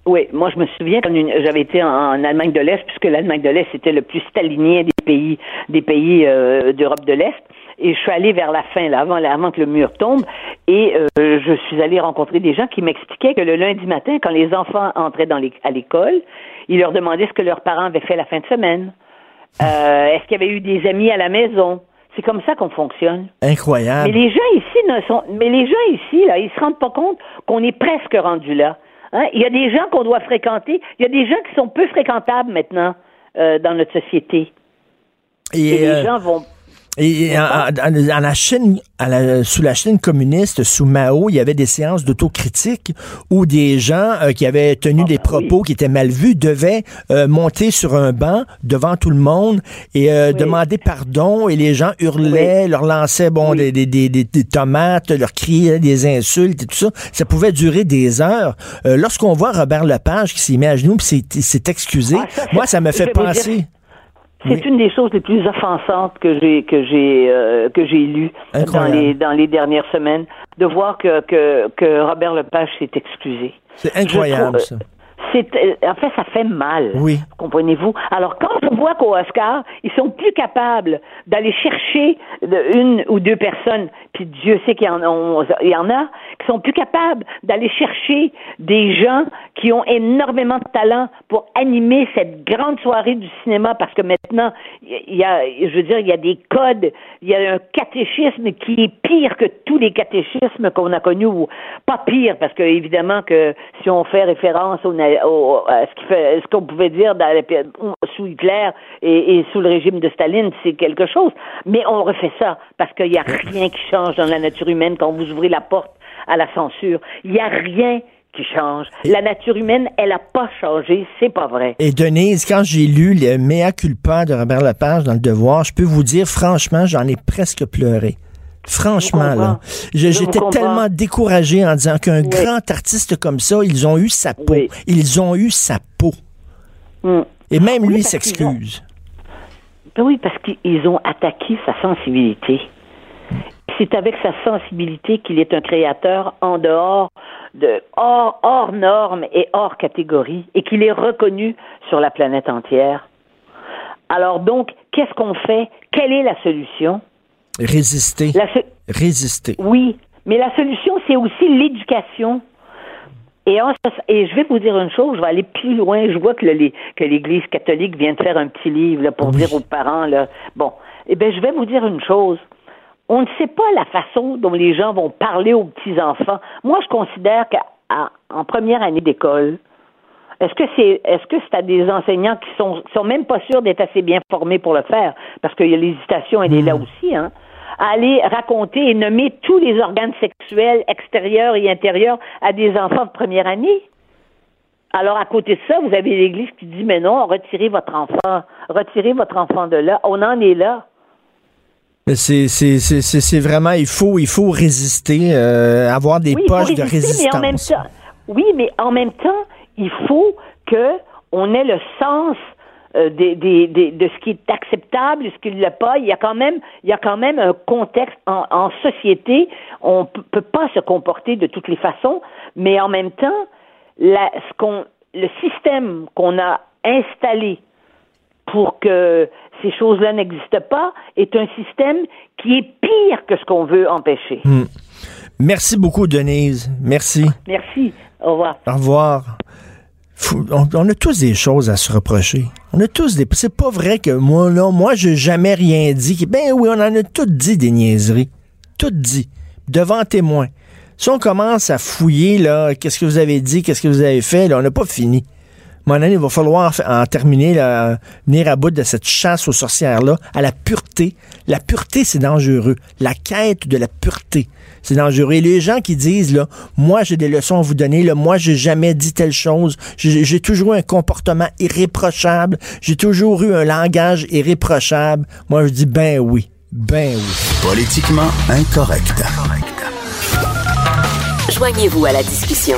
Oui, moi je me souviens quand j'avais été en, en Allemagne de l'Est, puisque l'Allemagne de l'Est était le plus stalinien des pays des pays euh, d'Europe de l'Est. Et je suis allée vers la fin, là, avant, avant que le mur tombe, et euh, je suis allée rencontrer des gens qui m'expliquaient que le lundi matin, quand les enfants entraient dans les, à l'école, ils leur demandaient ce que leurs parents avaient fait la fin de semaine. Euh, Est-ce qu'il y avait eu des amis à la maison? C'est comme ça qu'on fonctionne. Incroyable. Mais les gens ici ne sont, mais les gens ici là, ils se rendent pas compte qu'on est presque rendu là. Hein? Il y a des gens qu'on doit fréquenter. Il y a des gens qui sont peu fréquentables maintenant euh, dans notre société. Et, Et, les euh, gens vont. Et et en, en- en la Chine, à la- sous la Chine communiste, sous Mao, il y avait des séances d'autocritique où des gens euh, qui avaient tenu Ah, des ben propos qui étaient mal vus devaient euh, monter sur un banc devant tout le monde et euh, Oui. demander pardon et les gens hurlaient, leur lançaient bon des, des, des, des- tomates, leur criaient des insultes et tout ça. Ça pouvait durer des heures. Euh, Lorsqu'on voit Robert Lepage qui s'est mis à genoux et s'est excusé, Ah, ça, moi ça me fait penser. dire, C'est une des choses les plus offensantes que j'ai que j'ai euh, que j'ai lues dans les dans les dernières semaines de voir que que, que Robert Lepage s'est excusé. C'est incroyable trouve- ça. C'est, euh, en fait, ça fait mal. Oui. Comprenez-vous? Alors, quand on voit qu'au Oscar, ils sont plus capables d'aller chercher une ou deux personnes, puis Dieu sait qu'il y en, on- il y en a, qui sont plus capables d'aller chercher des gens qui ont énormément de talent pour animer cette grande soirée du cinéma, parce que maintenant, il y a, je veux dire, il y a des codes, il y a un catéchisme qui est pire que tous les catéchismes qu'on a connus, ou pas pire, parce que évidemment que si on fait référence au, au- à ce qu'on pouvait dire dans la péri- sous Hitler et, et sous le régime de Staline, c'est quelque chose? Mais on refait ça parce qu'il n'y a rien qui change dans la nature humaine quand vous ouvrez la porte à la censure. Il n'y a rien qui change. La nature humaine, elle n'a pas changé, c'est pas vrai. Et Denise, quand j'ai lu le Mea culpa de Robert Lepage dans Le Devoir, je peux vous dire, franchement, j'en ai presque pleuré. Franchement, là. J'étais tellement découragé en disant qu'un Oui. grand artiste comme ça, ils ont eu sa peau. Oui. Ils ont eu sa peau. Hmm. Et même Oui, lui ont- s'excuse. Ben oui, parce qu'ils ont attaqué sa sensibilité. C'est avec sa sensibilité qu'il est un créateur en dehors de hors, hors normes et hors catégorie et qu'il est reconnu sur la planète entière. Alors donc, qu'est-ce qu'on fait? Quelle est la solution? Résister. So- Résister. oui, mais la solution, c'est aussi l'éducation. Et, je vais vous dire une chose, je vais aller plus loin. Je vois que le- que l'Église catholique vient de faire un petit livre là, pour dire aux parents, là, bon, eh bien, je vais vous dire une chose. On ne sait pas la façon dont les gens vont parler aux petits-enfants. Moi, je considère qu'en première année d'école, est-ce que c'est est-ce que c'est à des enseignants qui sont qui sont même pas sûrs d'être assez bien formés pour le faire? Parce qu'il y a l'hésitation elle est là aussi hein à aller raconter et nommer tous les organes sexuels extérieurs et intérieurs à des enfants de première année. Alors à côté de ça, vous avez l'Église qui dit mais non, retirez votre enfant, retirez votre enfant de là. On en est là. C'est vraiment, il faut, il faut résister, euh, avoir des oui, poches de résistance. Mais en même temps, oui, mais en même temps, il faut que on ait le sens euh, des, des, des- de ce qui est acceptable, de ce qui ne l'est pas. Il y a quand même, il y a quand même un contexte en, en société. On p- peut pas se comporter de toutes les façons, mais en même temps, la, ce qu'on, le système qu'on a installé pour que ces choses-là n'existent pas est un système qui est pire que ce qu'on veut empêcher. Hmm. Merci beaucoup, Denise. Merci. Merci. Au revoir. Au revoir. On, a tous des choses à se reprocher. On a tous des. C'est pas vrai que moi, non, moi, j'ai jamais rien dit. Ben oui, on en a toutes dit des niaiseries. Toutes dit. Devant témoin. Si on commence à fouiller, là, qu'est-ce que vous avez dit, qu'est-ce que vous avez fait, là, on n'a pas fini. Mon année, il va falloir en terminer, là, venir à bout de cette chasse aux sorcières-là, à la pureté. La pureté, c'est dangereux. La quête de la pureté, c'est dangereux. Et les gens qui disent, là, moi, j'ai des leçons à vous donner, là, moi, j'ai jamais dit telle chose, j'ai j'ai toujours eu un comportement irréprochable, j'ai toujours eu un langage irréprochable. Moi, je dis, ben oui, ben oui. Politiquement incorrect. Joignez-vous à la discussion.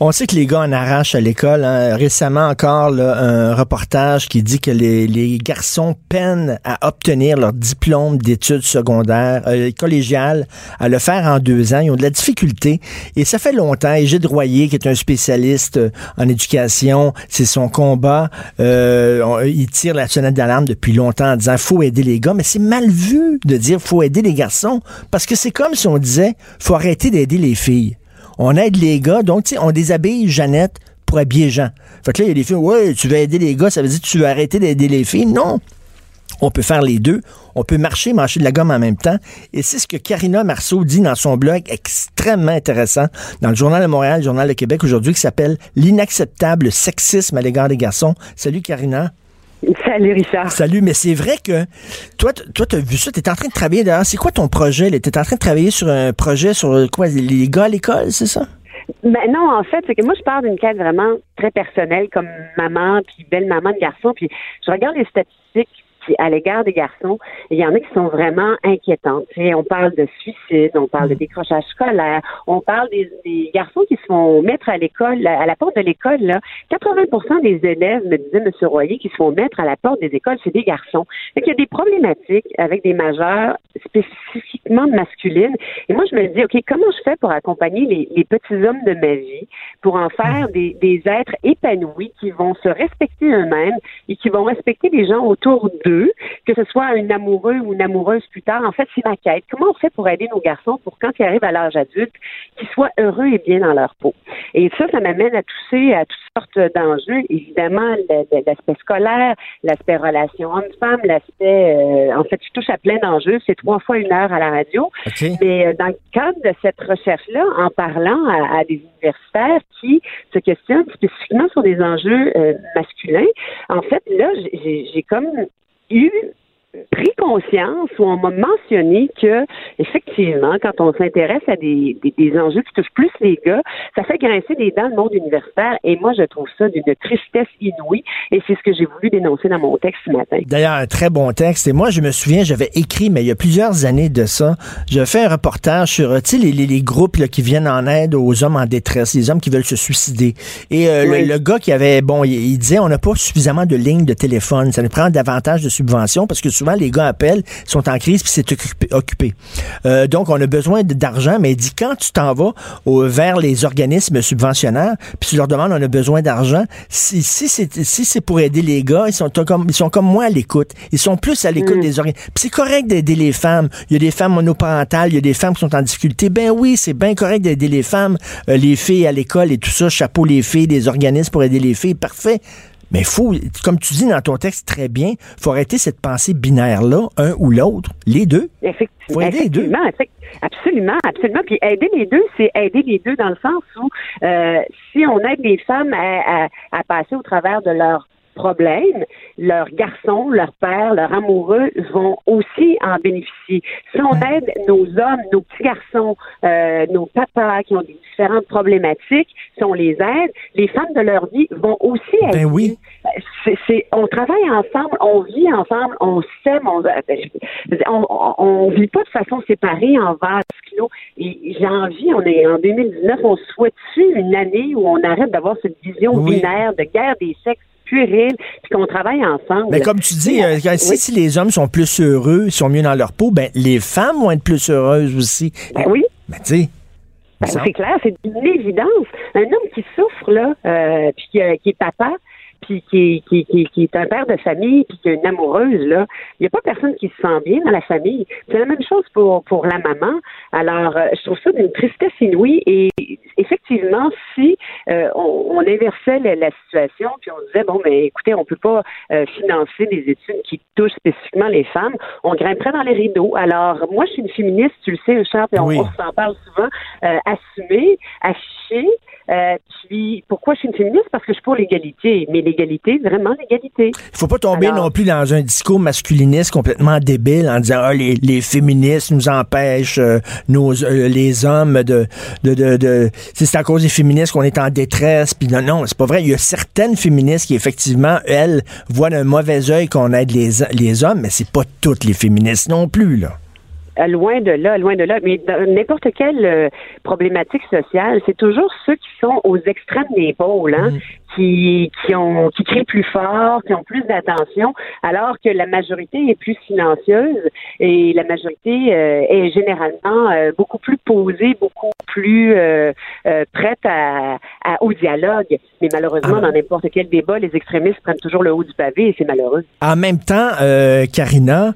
On sait que les gars en arrachent à l'école. hein. Récemment encore, un reportage qui dit que les, garçons peinent à obtenir leur diplôme d'études secondaires, euh, collégiales, à le faire en deux ans. Ils ont de la difficulté. Et ça fait longtemps. Égide Royer, qui est un spécialiste euh, en éducation, c'est son combat. Euh, on- il tire la sonnette d'alarme depuis longtemps en disant faut aider les gars. Mais c'est mal vu de dire faut aider les garçons. Parce que c'est comme si on disait faut arrêter d'aider les filles on aide les gars, donc tu on déshabille Jeannette pour habiller Jean. Fait que là, il y a des filles, ouais, tu veux aider les gars, ça veut dire que tu veux arrêter d'aider les filles. Non. On peut faire les deux. On peut marcher, mâcher de la gomme en même temps. Et c'est ce que Karina Marceau dit dans son blog extrêmement intéressant dans le Journal de Montréal, le Journal de Québec aujourd'hui, qui s'appelle L'inacceptable sexisme à l'égard des garçons. Salut Karina. Salut Richard. Salut, mais c'est vrai que toi, toi, t'as vu ça, t'es en train de travailler d'ailleurs. C'est quoi ton projet? T'es en train de travailler sur un projet sur quoi? Les gars à l'école, c'est ça? Ben non, en fait, c'est que moi, je pars d'une quête vraiment très personnelle comme maman, puis belle maman de garçon, puis je regarde les statistiques puis à l'égard des garçons, il y en a qui sont vraiment inquiétantes. On parle de suicide, on parle de décrochage scolaire, on parle des, des garçons qui se font mettre à l'école, à la porte de l'école, là. 80% des élèves, me disait M. Royer, qui se font mettre à la porte des écoles, c'est des garçons. Donc, il y a des problématiques avec des majeurs spécifiquement masculines. Et moi, je me dis, OK, comment je fais pour accompagner les, les petits hommes de ma vie, pour en faire des, des êtres épanouis qui vont se respecter eux-mêmes et qui vont respecter les gens autour d'eux, que ce soit un amoureux ou une amoureuse plus tard. En fait, c'est ma quête. Comment on fait pour aider nos garçons pour quand ils arrivent à l'âge adulte, qu'ils soient heureux et bien dans leur peau? Et ça, ça m'amène à toucher à toutes sortes d'enjeux. Évidemment, l'aspect scolaire, l'aspect relation homme-femme, l'aspect, euh, en fait, je touche à plein d'enjeux. C'est trois fois une heure à la radio. Mais euh, dans le cadre de cette recherche-là, en parlant à, à des universitaires qui se questionnent spécifiquement sur des enjeux euh, masculins, en fait, là, j'ai comme eu pris conscience ou on m'a mentionné que effectivement, quand on s'intéresse à des, des, des enjeux qui touchent plus les gars, ça fait grincer des dents le monde universitaire et moi je trouve ça d'une tristesse inouïe et c'est ce que j'ai voulu dénoncer dans mon texte ce matin. D'ailleurs, un très bon texte. Et moi, je me souviens, j'avais écrit, mais il y a plusieurs années de ça, j'avais fait un reportage sur, euh, tu sais, les, les, les groupes là, qui viennent en aide aux hommes en détresse, les hommes qui veulent se suicider. Et euh, Oui. le, le gars qui avait, bon, il, il disait, on n'a pas suffisamment de lignes de téléphone. Ça nous prend davantage de subventions parce que souvent, les gars appellent, ils sont en crise, puis c'est occupé. occupé. Euh, donc, on a besoin d'argent, mais il dit, quand tu t'en vas au- vers les organismes subventionnaires, puis tu leur demandes, on a besoin d'argent, si, si c'est si c'est pour aider les gars, ils sont comme, ils sont comme moi à l'écoute. Ils sont plus à l'écoute des organismes. Puis c'est correct d'aider les femmes. Il y a des femmes monoparentales, il y a des femmes qui sont en difficulté. Ben oui, c'est bien correct d'aider les femmes, euh, les filles à l'école et tout ça, chapeau les filles, des organismes pour aider les filles, parfait. Mais faut, comme tu dis dans ton texte très bien, faut arrêter cette pensée binaire-là, un ou l'autre, les deux. Effectivement. Faut aider les deux. absolument, absolument. Puis aider les deux, c'est aider les deux dans le sens où euh, si on aide les femmes à, à, à passer au travers de leurs problèmes, leurs garçons, leurs pères, leurs amoureux vont aussi en bénéficier. Si on aide nos hommes, nos petits garçons, euh, nos papas qui ont des différentes problématiques, si on les aide, les femmes de leur vie vont aussi être Ben oui. c'est- on travaille ensemble, on vit ensemble, on s'aime, on, ben, on, on vit pas de façon séparée en vase clos. Et j'ai envie, on est en 2019, on souhaite-tu une année où on arrête d'avoir cette vision Oui. binaire de guerre des sexes puérile, puis qu'on travaille ensemble. Mais comme tu dis, euh, si, Oui. si les hommes sont plus heureux, sont mieux dans leur peau, ben les femmes vont être plus heureuses aussi. Ben oui. Ben tu sais. Ben, c'est clair, c'est une évidence. Un homme qui souffre, là, euh, puis qui, euh, qui est papa, qui, qui, qui, qui, est un père de famille, puis qui est une amoureuse, là, il n'y a pas personne qui se sent bien dans la famille. C'est la même chose pour, pour la maman. Alors, euh, je trouve ça d'une tristesse inouïe. Et effectivement, si euh, on, inversait la, situation, puis on disait, bon, mais écoutez, on peut pas euh, financer des études qui touchent spécifiquement les femmes, on grimperait dans les rideaux. Alors, moi, je suis une féministe, tu le sais, Richard, et on, on s'en parle souvent, assumée, affichée, euh, puis pourquoi je suis une féministe? Parce que je suis pour l'égalité. Mais l'égalité, vraiment l'égalité. Il faut pas tomber non plus dans un discours masculiniste complètement débile en disant ah, les, les féministes nous empêchent, euh, nos, euh, les hommes de... de, de, de c'est à cause des féministes qu'on est en détresse. Puis non, non, c'est pas vrai. Il y a certaines féministes qui, effectivement, elles, voient d'un mauvais œil qu'on aide les, les hommes, mais c'est pas toutes les féministes non plus, là. Euh, loin de là, loin de là. Mais n'importe quelle euh, problématique sociale, c'est toujours ceux qui sont aux extrêmes des pôles, hein, mm qui, qui, ont, qui crient plus fort, qui ont plus d'attention, alors que la majorité est plus silencieuse et la majorité euh, est généralement euh, beaucoup plus posée, beaucoup plus prête à, au dialogue. Mais malheureusement, ah. dans n'importe quel débat, les extrémistes prennent toujours le haut du pavé et c'est malheureux. En même temps, Karina,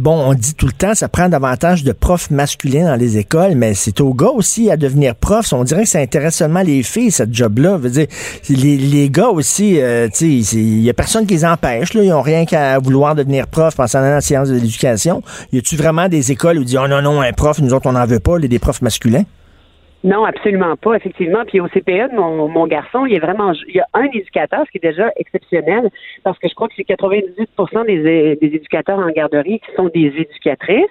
bon, on dit tout le temps, ça prend davantage de profs masculins dans les écoles, mais c'est aux gars aussi à devenir profs. On dirait que ça intéresse seulement les filles, cette job-là. Veut dire, les les gars aussi, euh, il y a personne qui les empêche. Là. Ils n'ont rien qu'à vouloir devenir prof en s'en allant la science de l'éducation. Y a-tu vraiment des écoles où ils disent Oh non, non, un prof, nous autres, on n'en veut pas, les des profs masculins? Non, absolument pas, effectivement. Puis au CPE, mon, mon garçon, il est vraiment, il y a un éducateur, ce qui est déjà exceptionnel, parce que je crois que c'est 98 des, des éducateurs en garderie qui sont des éducatrices.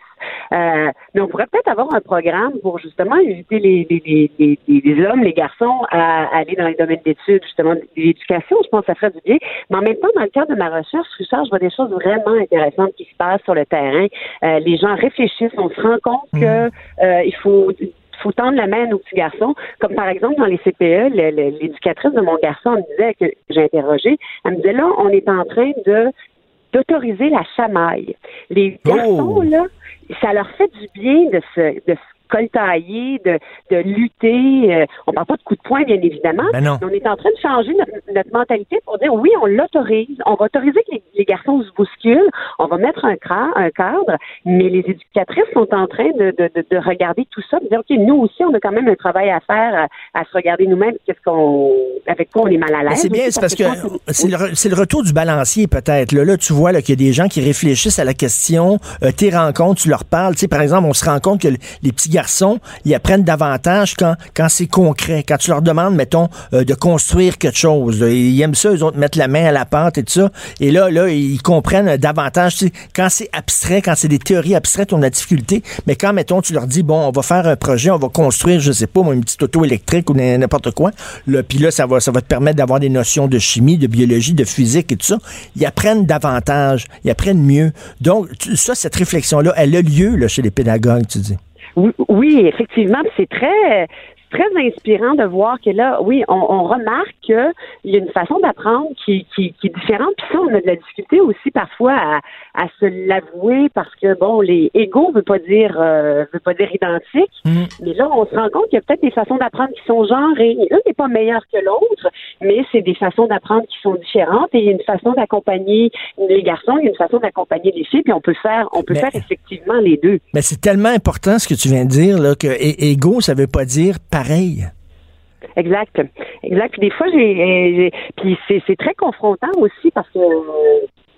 Euh, mais on pourrait peut-être avoir un programme pour justement éviter les, les, les, les, hommes, les garçons à, aller dans les domaines d'études, justement, de l'éducation. Je pense que ça ferait du bien. Mais en même temps, dans le cadre de ma recherche, je vois des choses vraiment intéressantes qui se passent sur le terrain. Euh, les gens réfléchissent, on se rend compte mmh. que euh, il faut faut tendre la main aux petits garçons. Comme par exemple dans les CPE, l'éducatrice de mon garçon me disait que j'ai interrogé, elle me disait là, on est en train de d'autoriser la chamaille. Les oh! garçons, là, ça leur fait du bien de se, de se coltailler, de, de lutter. Euh, on parle pas de coups de poing, bien évidemment. Ben mais on est en train de changer notre, mentalité pour dire oui, on l'autorise. On va autoriser que les, garçons se bousculent. On va mettre un, un cadre, mais les éducatrices sont en train de, de, de, regarder tout ça, de dire OK, nous aussi, on a quand même un travail à faire, à, se regarder nous-mêmes, qu'est-ce qu'on avec quoi on est mal à l'aise. C'est bien, c'est parce, que, c'est le, retour du balancier, peut-être. Là, là, tu vois qu'il y a des gens qui réfléchissent à la question, euh, tes rencontres, tu leur parles. Tu sais, par exemple, on se rend compte que les petits garçons, ils apprennent davantage quand, quand c'est concret. Quand tu leur demandes, mettons, euh, de construire quelque chose. Ils aiment ça, eux autres, mettre la main à la pâte et tout ça. Et là, là, ils comprennent davantage. Tu sais, quand c'est abstrait, quand c'est des théories abstraites, on a difficulté. Mais quand, mettons, tu leur dis, bon, on va faire un projet, on va construire, je sais pas, une petite auto électrique ou n'importe quoi. Là, puis là, ça va, ça va te permettre d'avoir des notions de chimie, de biologie, de physique et tout ça. Ils apprennent davantage. Ils apprennent mieux. Donc, ça, cette réflexion-là, elle a lieu là, chez les pédagogues, tu dis. Oui, effectivement, c'est très très inspirant de voir que là, oui, on, remarque qu'il y a une façon d'apprendre qui, qui, qui, est différente. Puis ça, on a de la difficulté aussi parfois à, à se l'avouer parce que bon, les égaux veut pas dire euh, veut pas dire identique. Mm. Mais là, on se rend compte qu'il y a peut-être des façons d'apprendre qui sont genrées. Une n'est pas meilleure que l'autre, mais c'est des façons d'apprendre qui sont différentes. Et il y a une façon d'accompagner les garçons, il y a une façon d'accompagner les filles, puis on peut faire on peut faire effectivement les deux. Mais c'est tellement important ce que tu viens de dire là que égaux, ça veut pas dire pareil. Exact. Exact. Puis des fois, j'ai, puis c'est, c'est très confrontant aussi parce que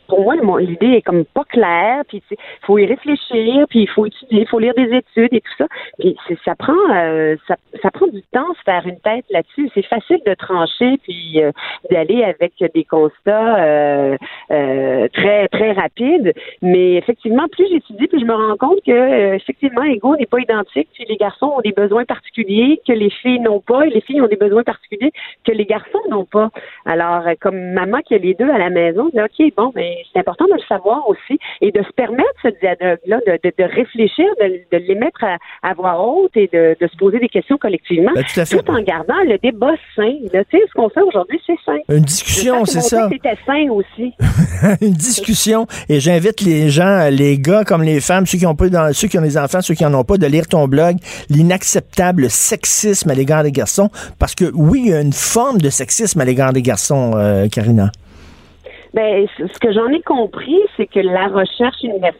pour moi, l'idée est comme pas claire, puis il faut y réfléchir, puis il faut étudier, il faut lire des études et tout ça. Puis ça prend euh, ça, ça, prend du temps de faire une tête là-dessus. C'est facile de trancher puis euh, d'aller avec des constats euh, très très rapides, mais effectivement, plus j'étudie, plus je me rends compte que effectivement, ego n'est pas identique. Puis les garçons ont des besoins particuliers que les filles n'ont pas, et les filles ont des besoins particuliers que les garçons n'ont pas. Alors, comme maman qui a les deux à la maison, ok, bon, mais c'est important de le savoir aussi et de se permettre ce dialogue-là, de, de, réfléchir, de, de les mettre à, voix haute et de, se poser des questions collectivement, ben, tout, en gardant le débat sain. tu sais, ce qu'on fait aujourd'hui, c'est sain. Une discussion, c'est ça. C'était sain aussi. Une discussion. Et j'invite les gens, les gars comme les femmes, ceux qui ont pas, dans, ceux qui ont des enfants, ceux qui en ont pas, de lire ton blog, l'inacceptable sexisme à l'égard des garçons, parce que oui, il y a une forme de sexisme à l'égard des garçons, euh, Karina. Ben, ce que j'en ai compris, c'est que la recherche universitaire,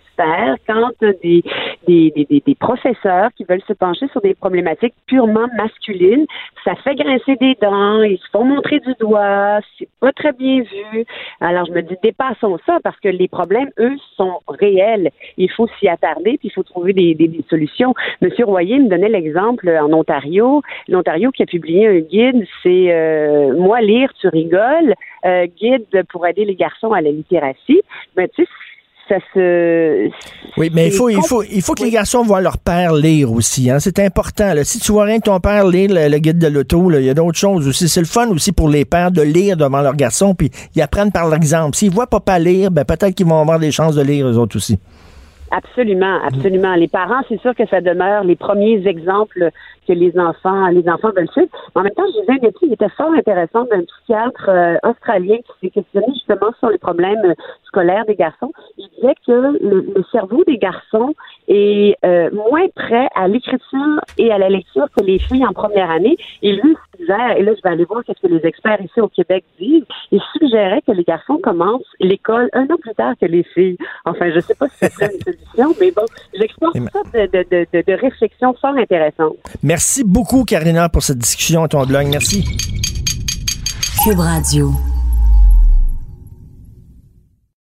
quand des, des, des, des, professeurs qui veulent se pencher sur des problématiques purement masculines, ça fait grincer des dents, ils se font montrer du doigt, c'est pas très bien vu. Alors, je me dis, dépassons ça parce que les problèmes, eux, sont réels. Il faut s'y attarder, puis il faut trouver des, des, solutions. Monsieur Royer me donnait l'exemple en Ontario. L'Ontario qui a publié un guide, c'est euh, Moi lire, tu rigoles, euh, guide pour aider les garçons à la littératie. Mais tu sais, ça se. Oui, mais il faut, il faut, il faut que les garçons voient leur père lire aussi. Hein? C'est important. Là. Si tu vois rien que ton père lire le, guide de l'auto, il y a d'autres choses aussi. C'est le fun aussi pour les pères de lire devant leurs garçons, puis ils apprennent par l'exemple. S'ils voient papa lire, ben peut-être qu'ils vont avoir des chances de lire eux autres aussi. Absolument, absolument. Les parents, c'est sûr que ça demeure les premiers exemples que les enfants, les enfants veulent suivre. En même temps, je disais un étude qui était fort intéressant d'un psychiatre euh, australien qui s'est questionné justement sur les problèmes euh, scolaires des garçons. Il disait que le, cerveau des garçons est euh, moins prêt à l'écriture et à la lecture que les filles en première année. Et lui suggère, et là je vais aller voir ce que les experts ici au Québec disent, il suggérait que les garçons commencent l'école un an plus tard que les filles. Enfin, je sais pas si c'est solution, mais bon, j'exporte ça de, de, de, de réflexion fort intéressante. Merci beaucoup, Karina, pour cette discussion à ton blog. Merci. Cube Radio.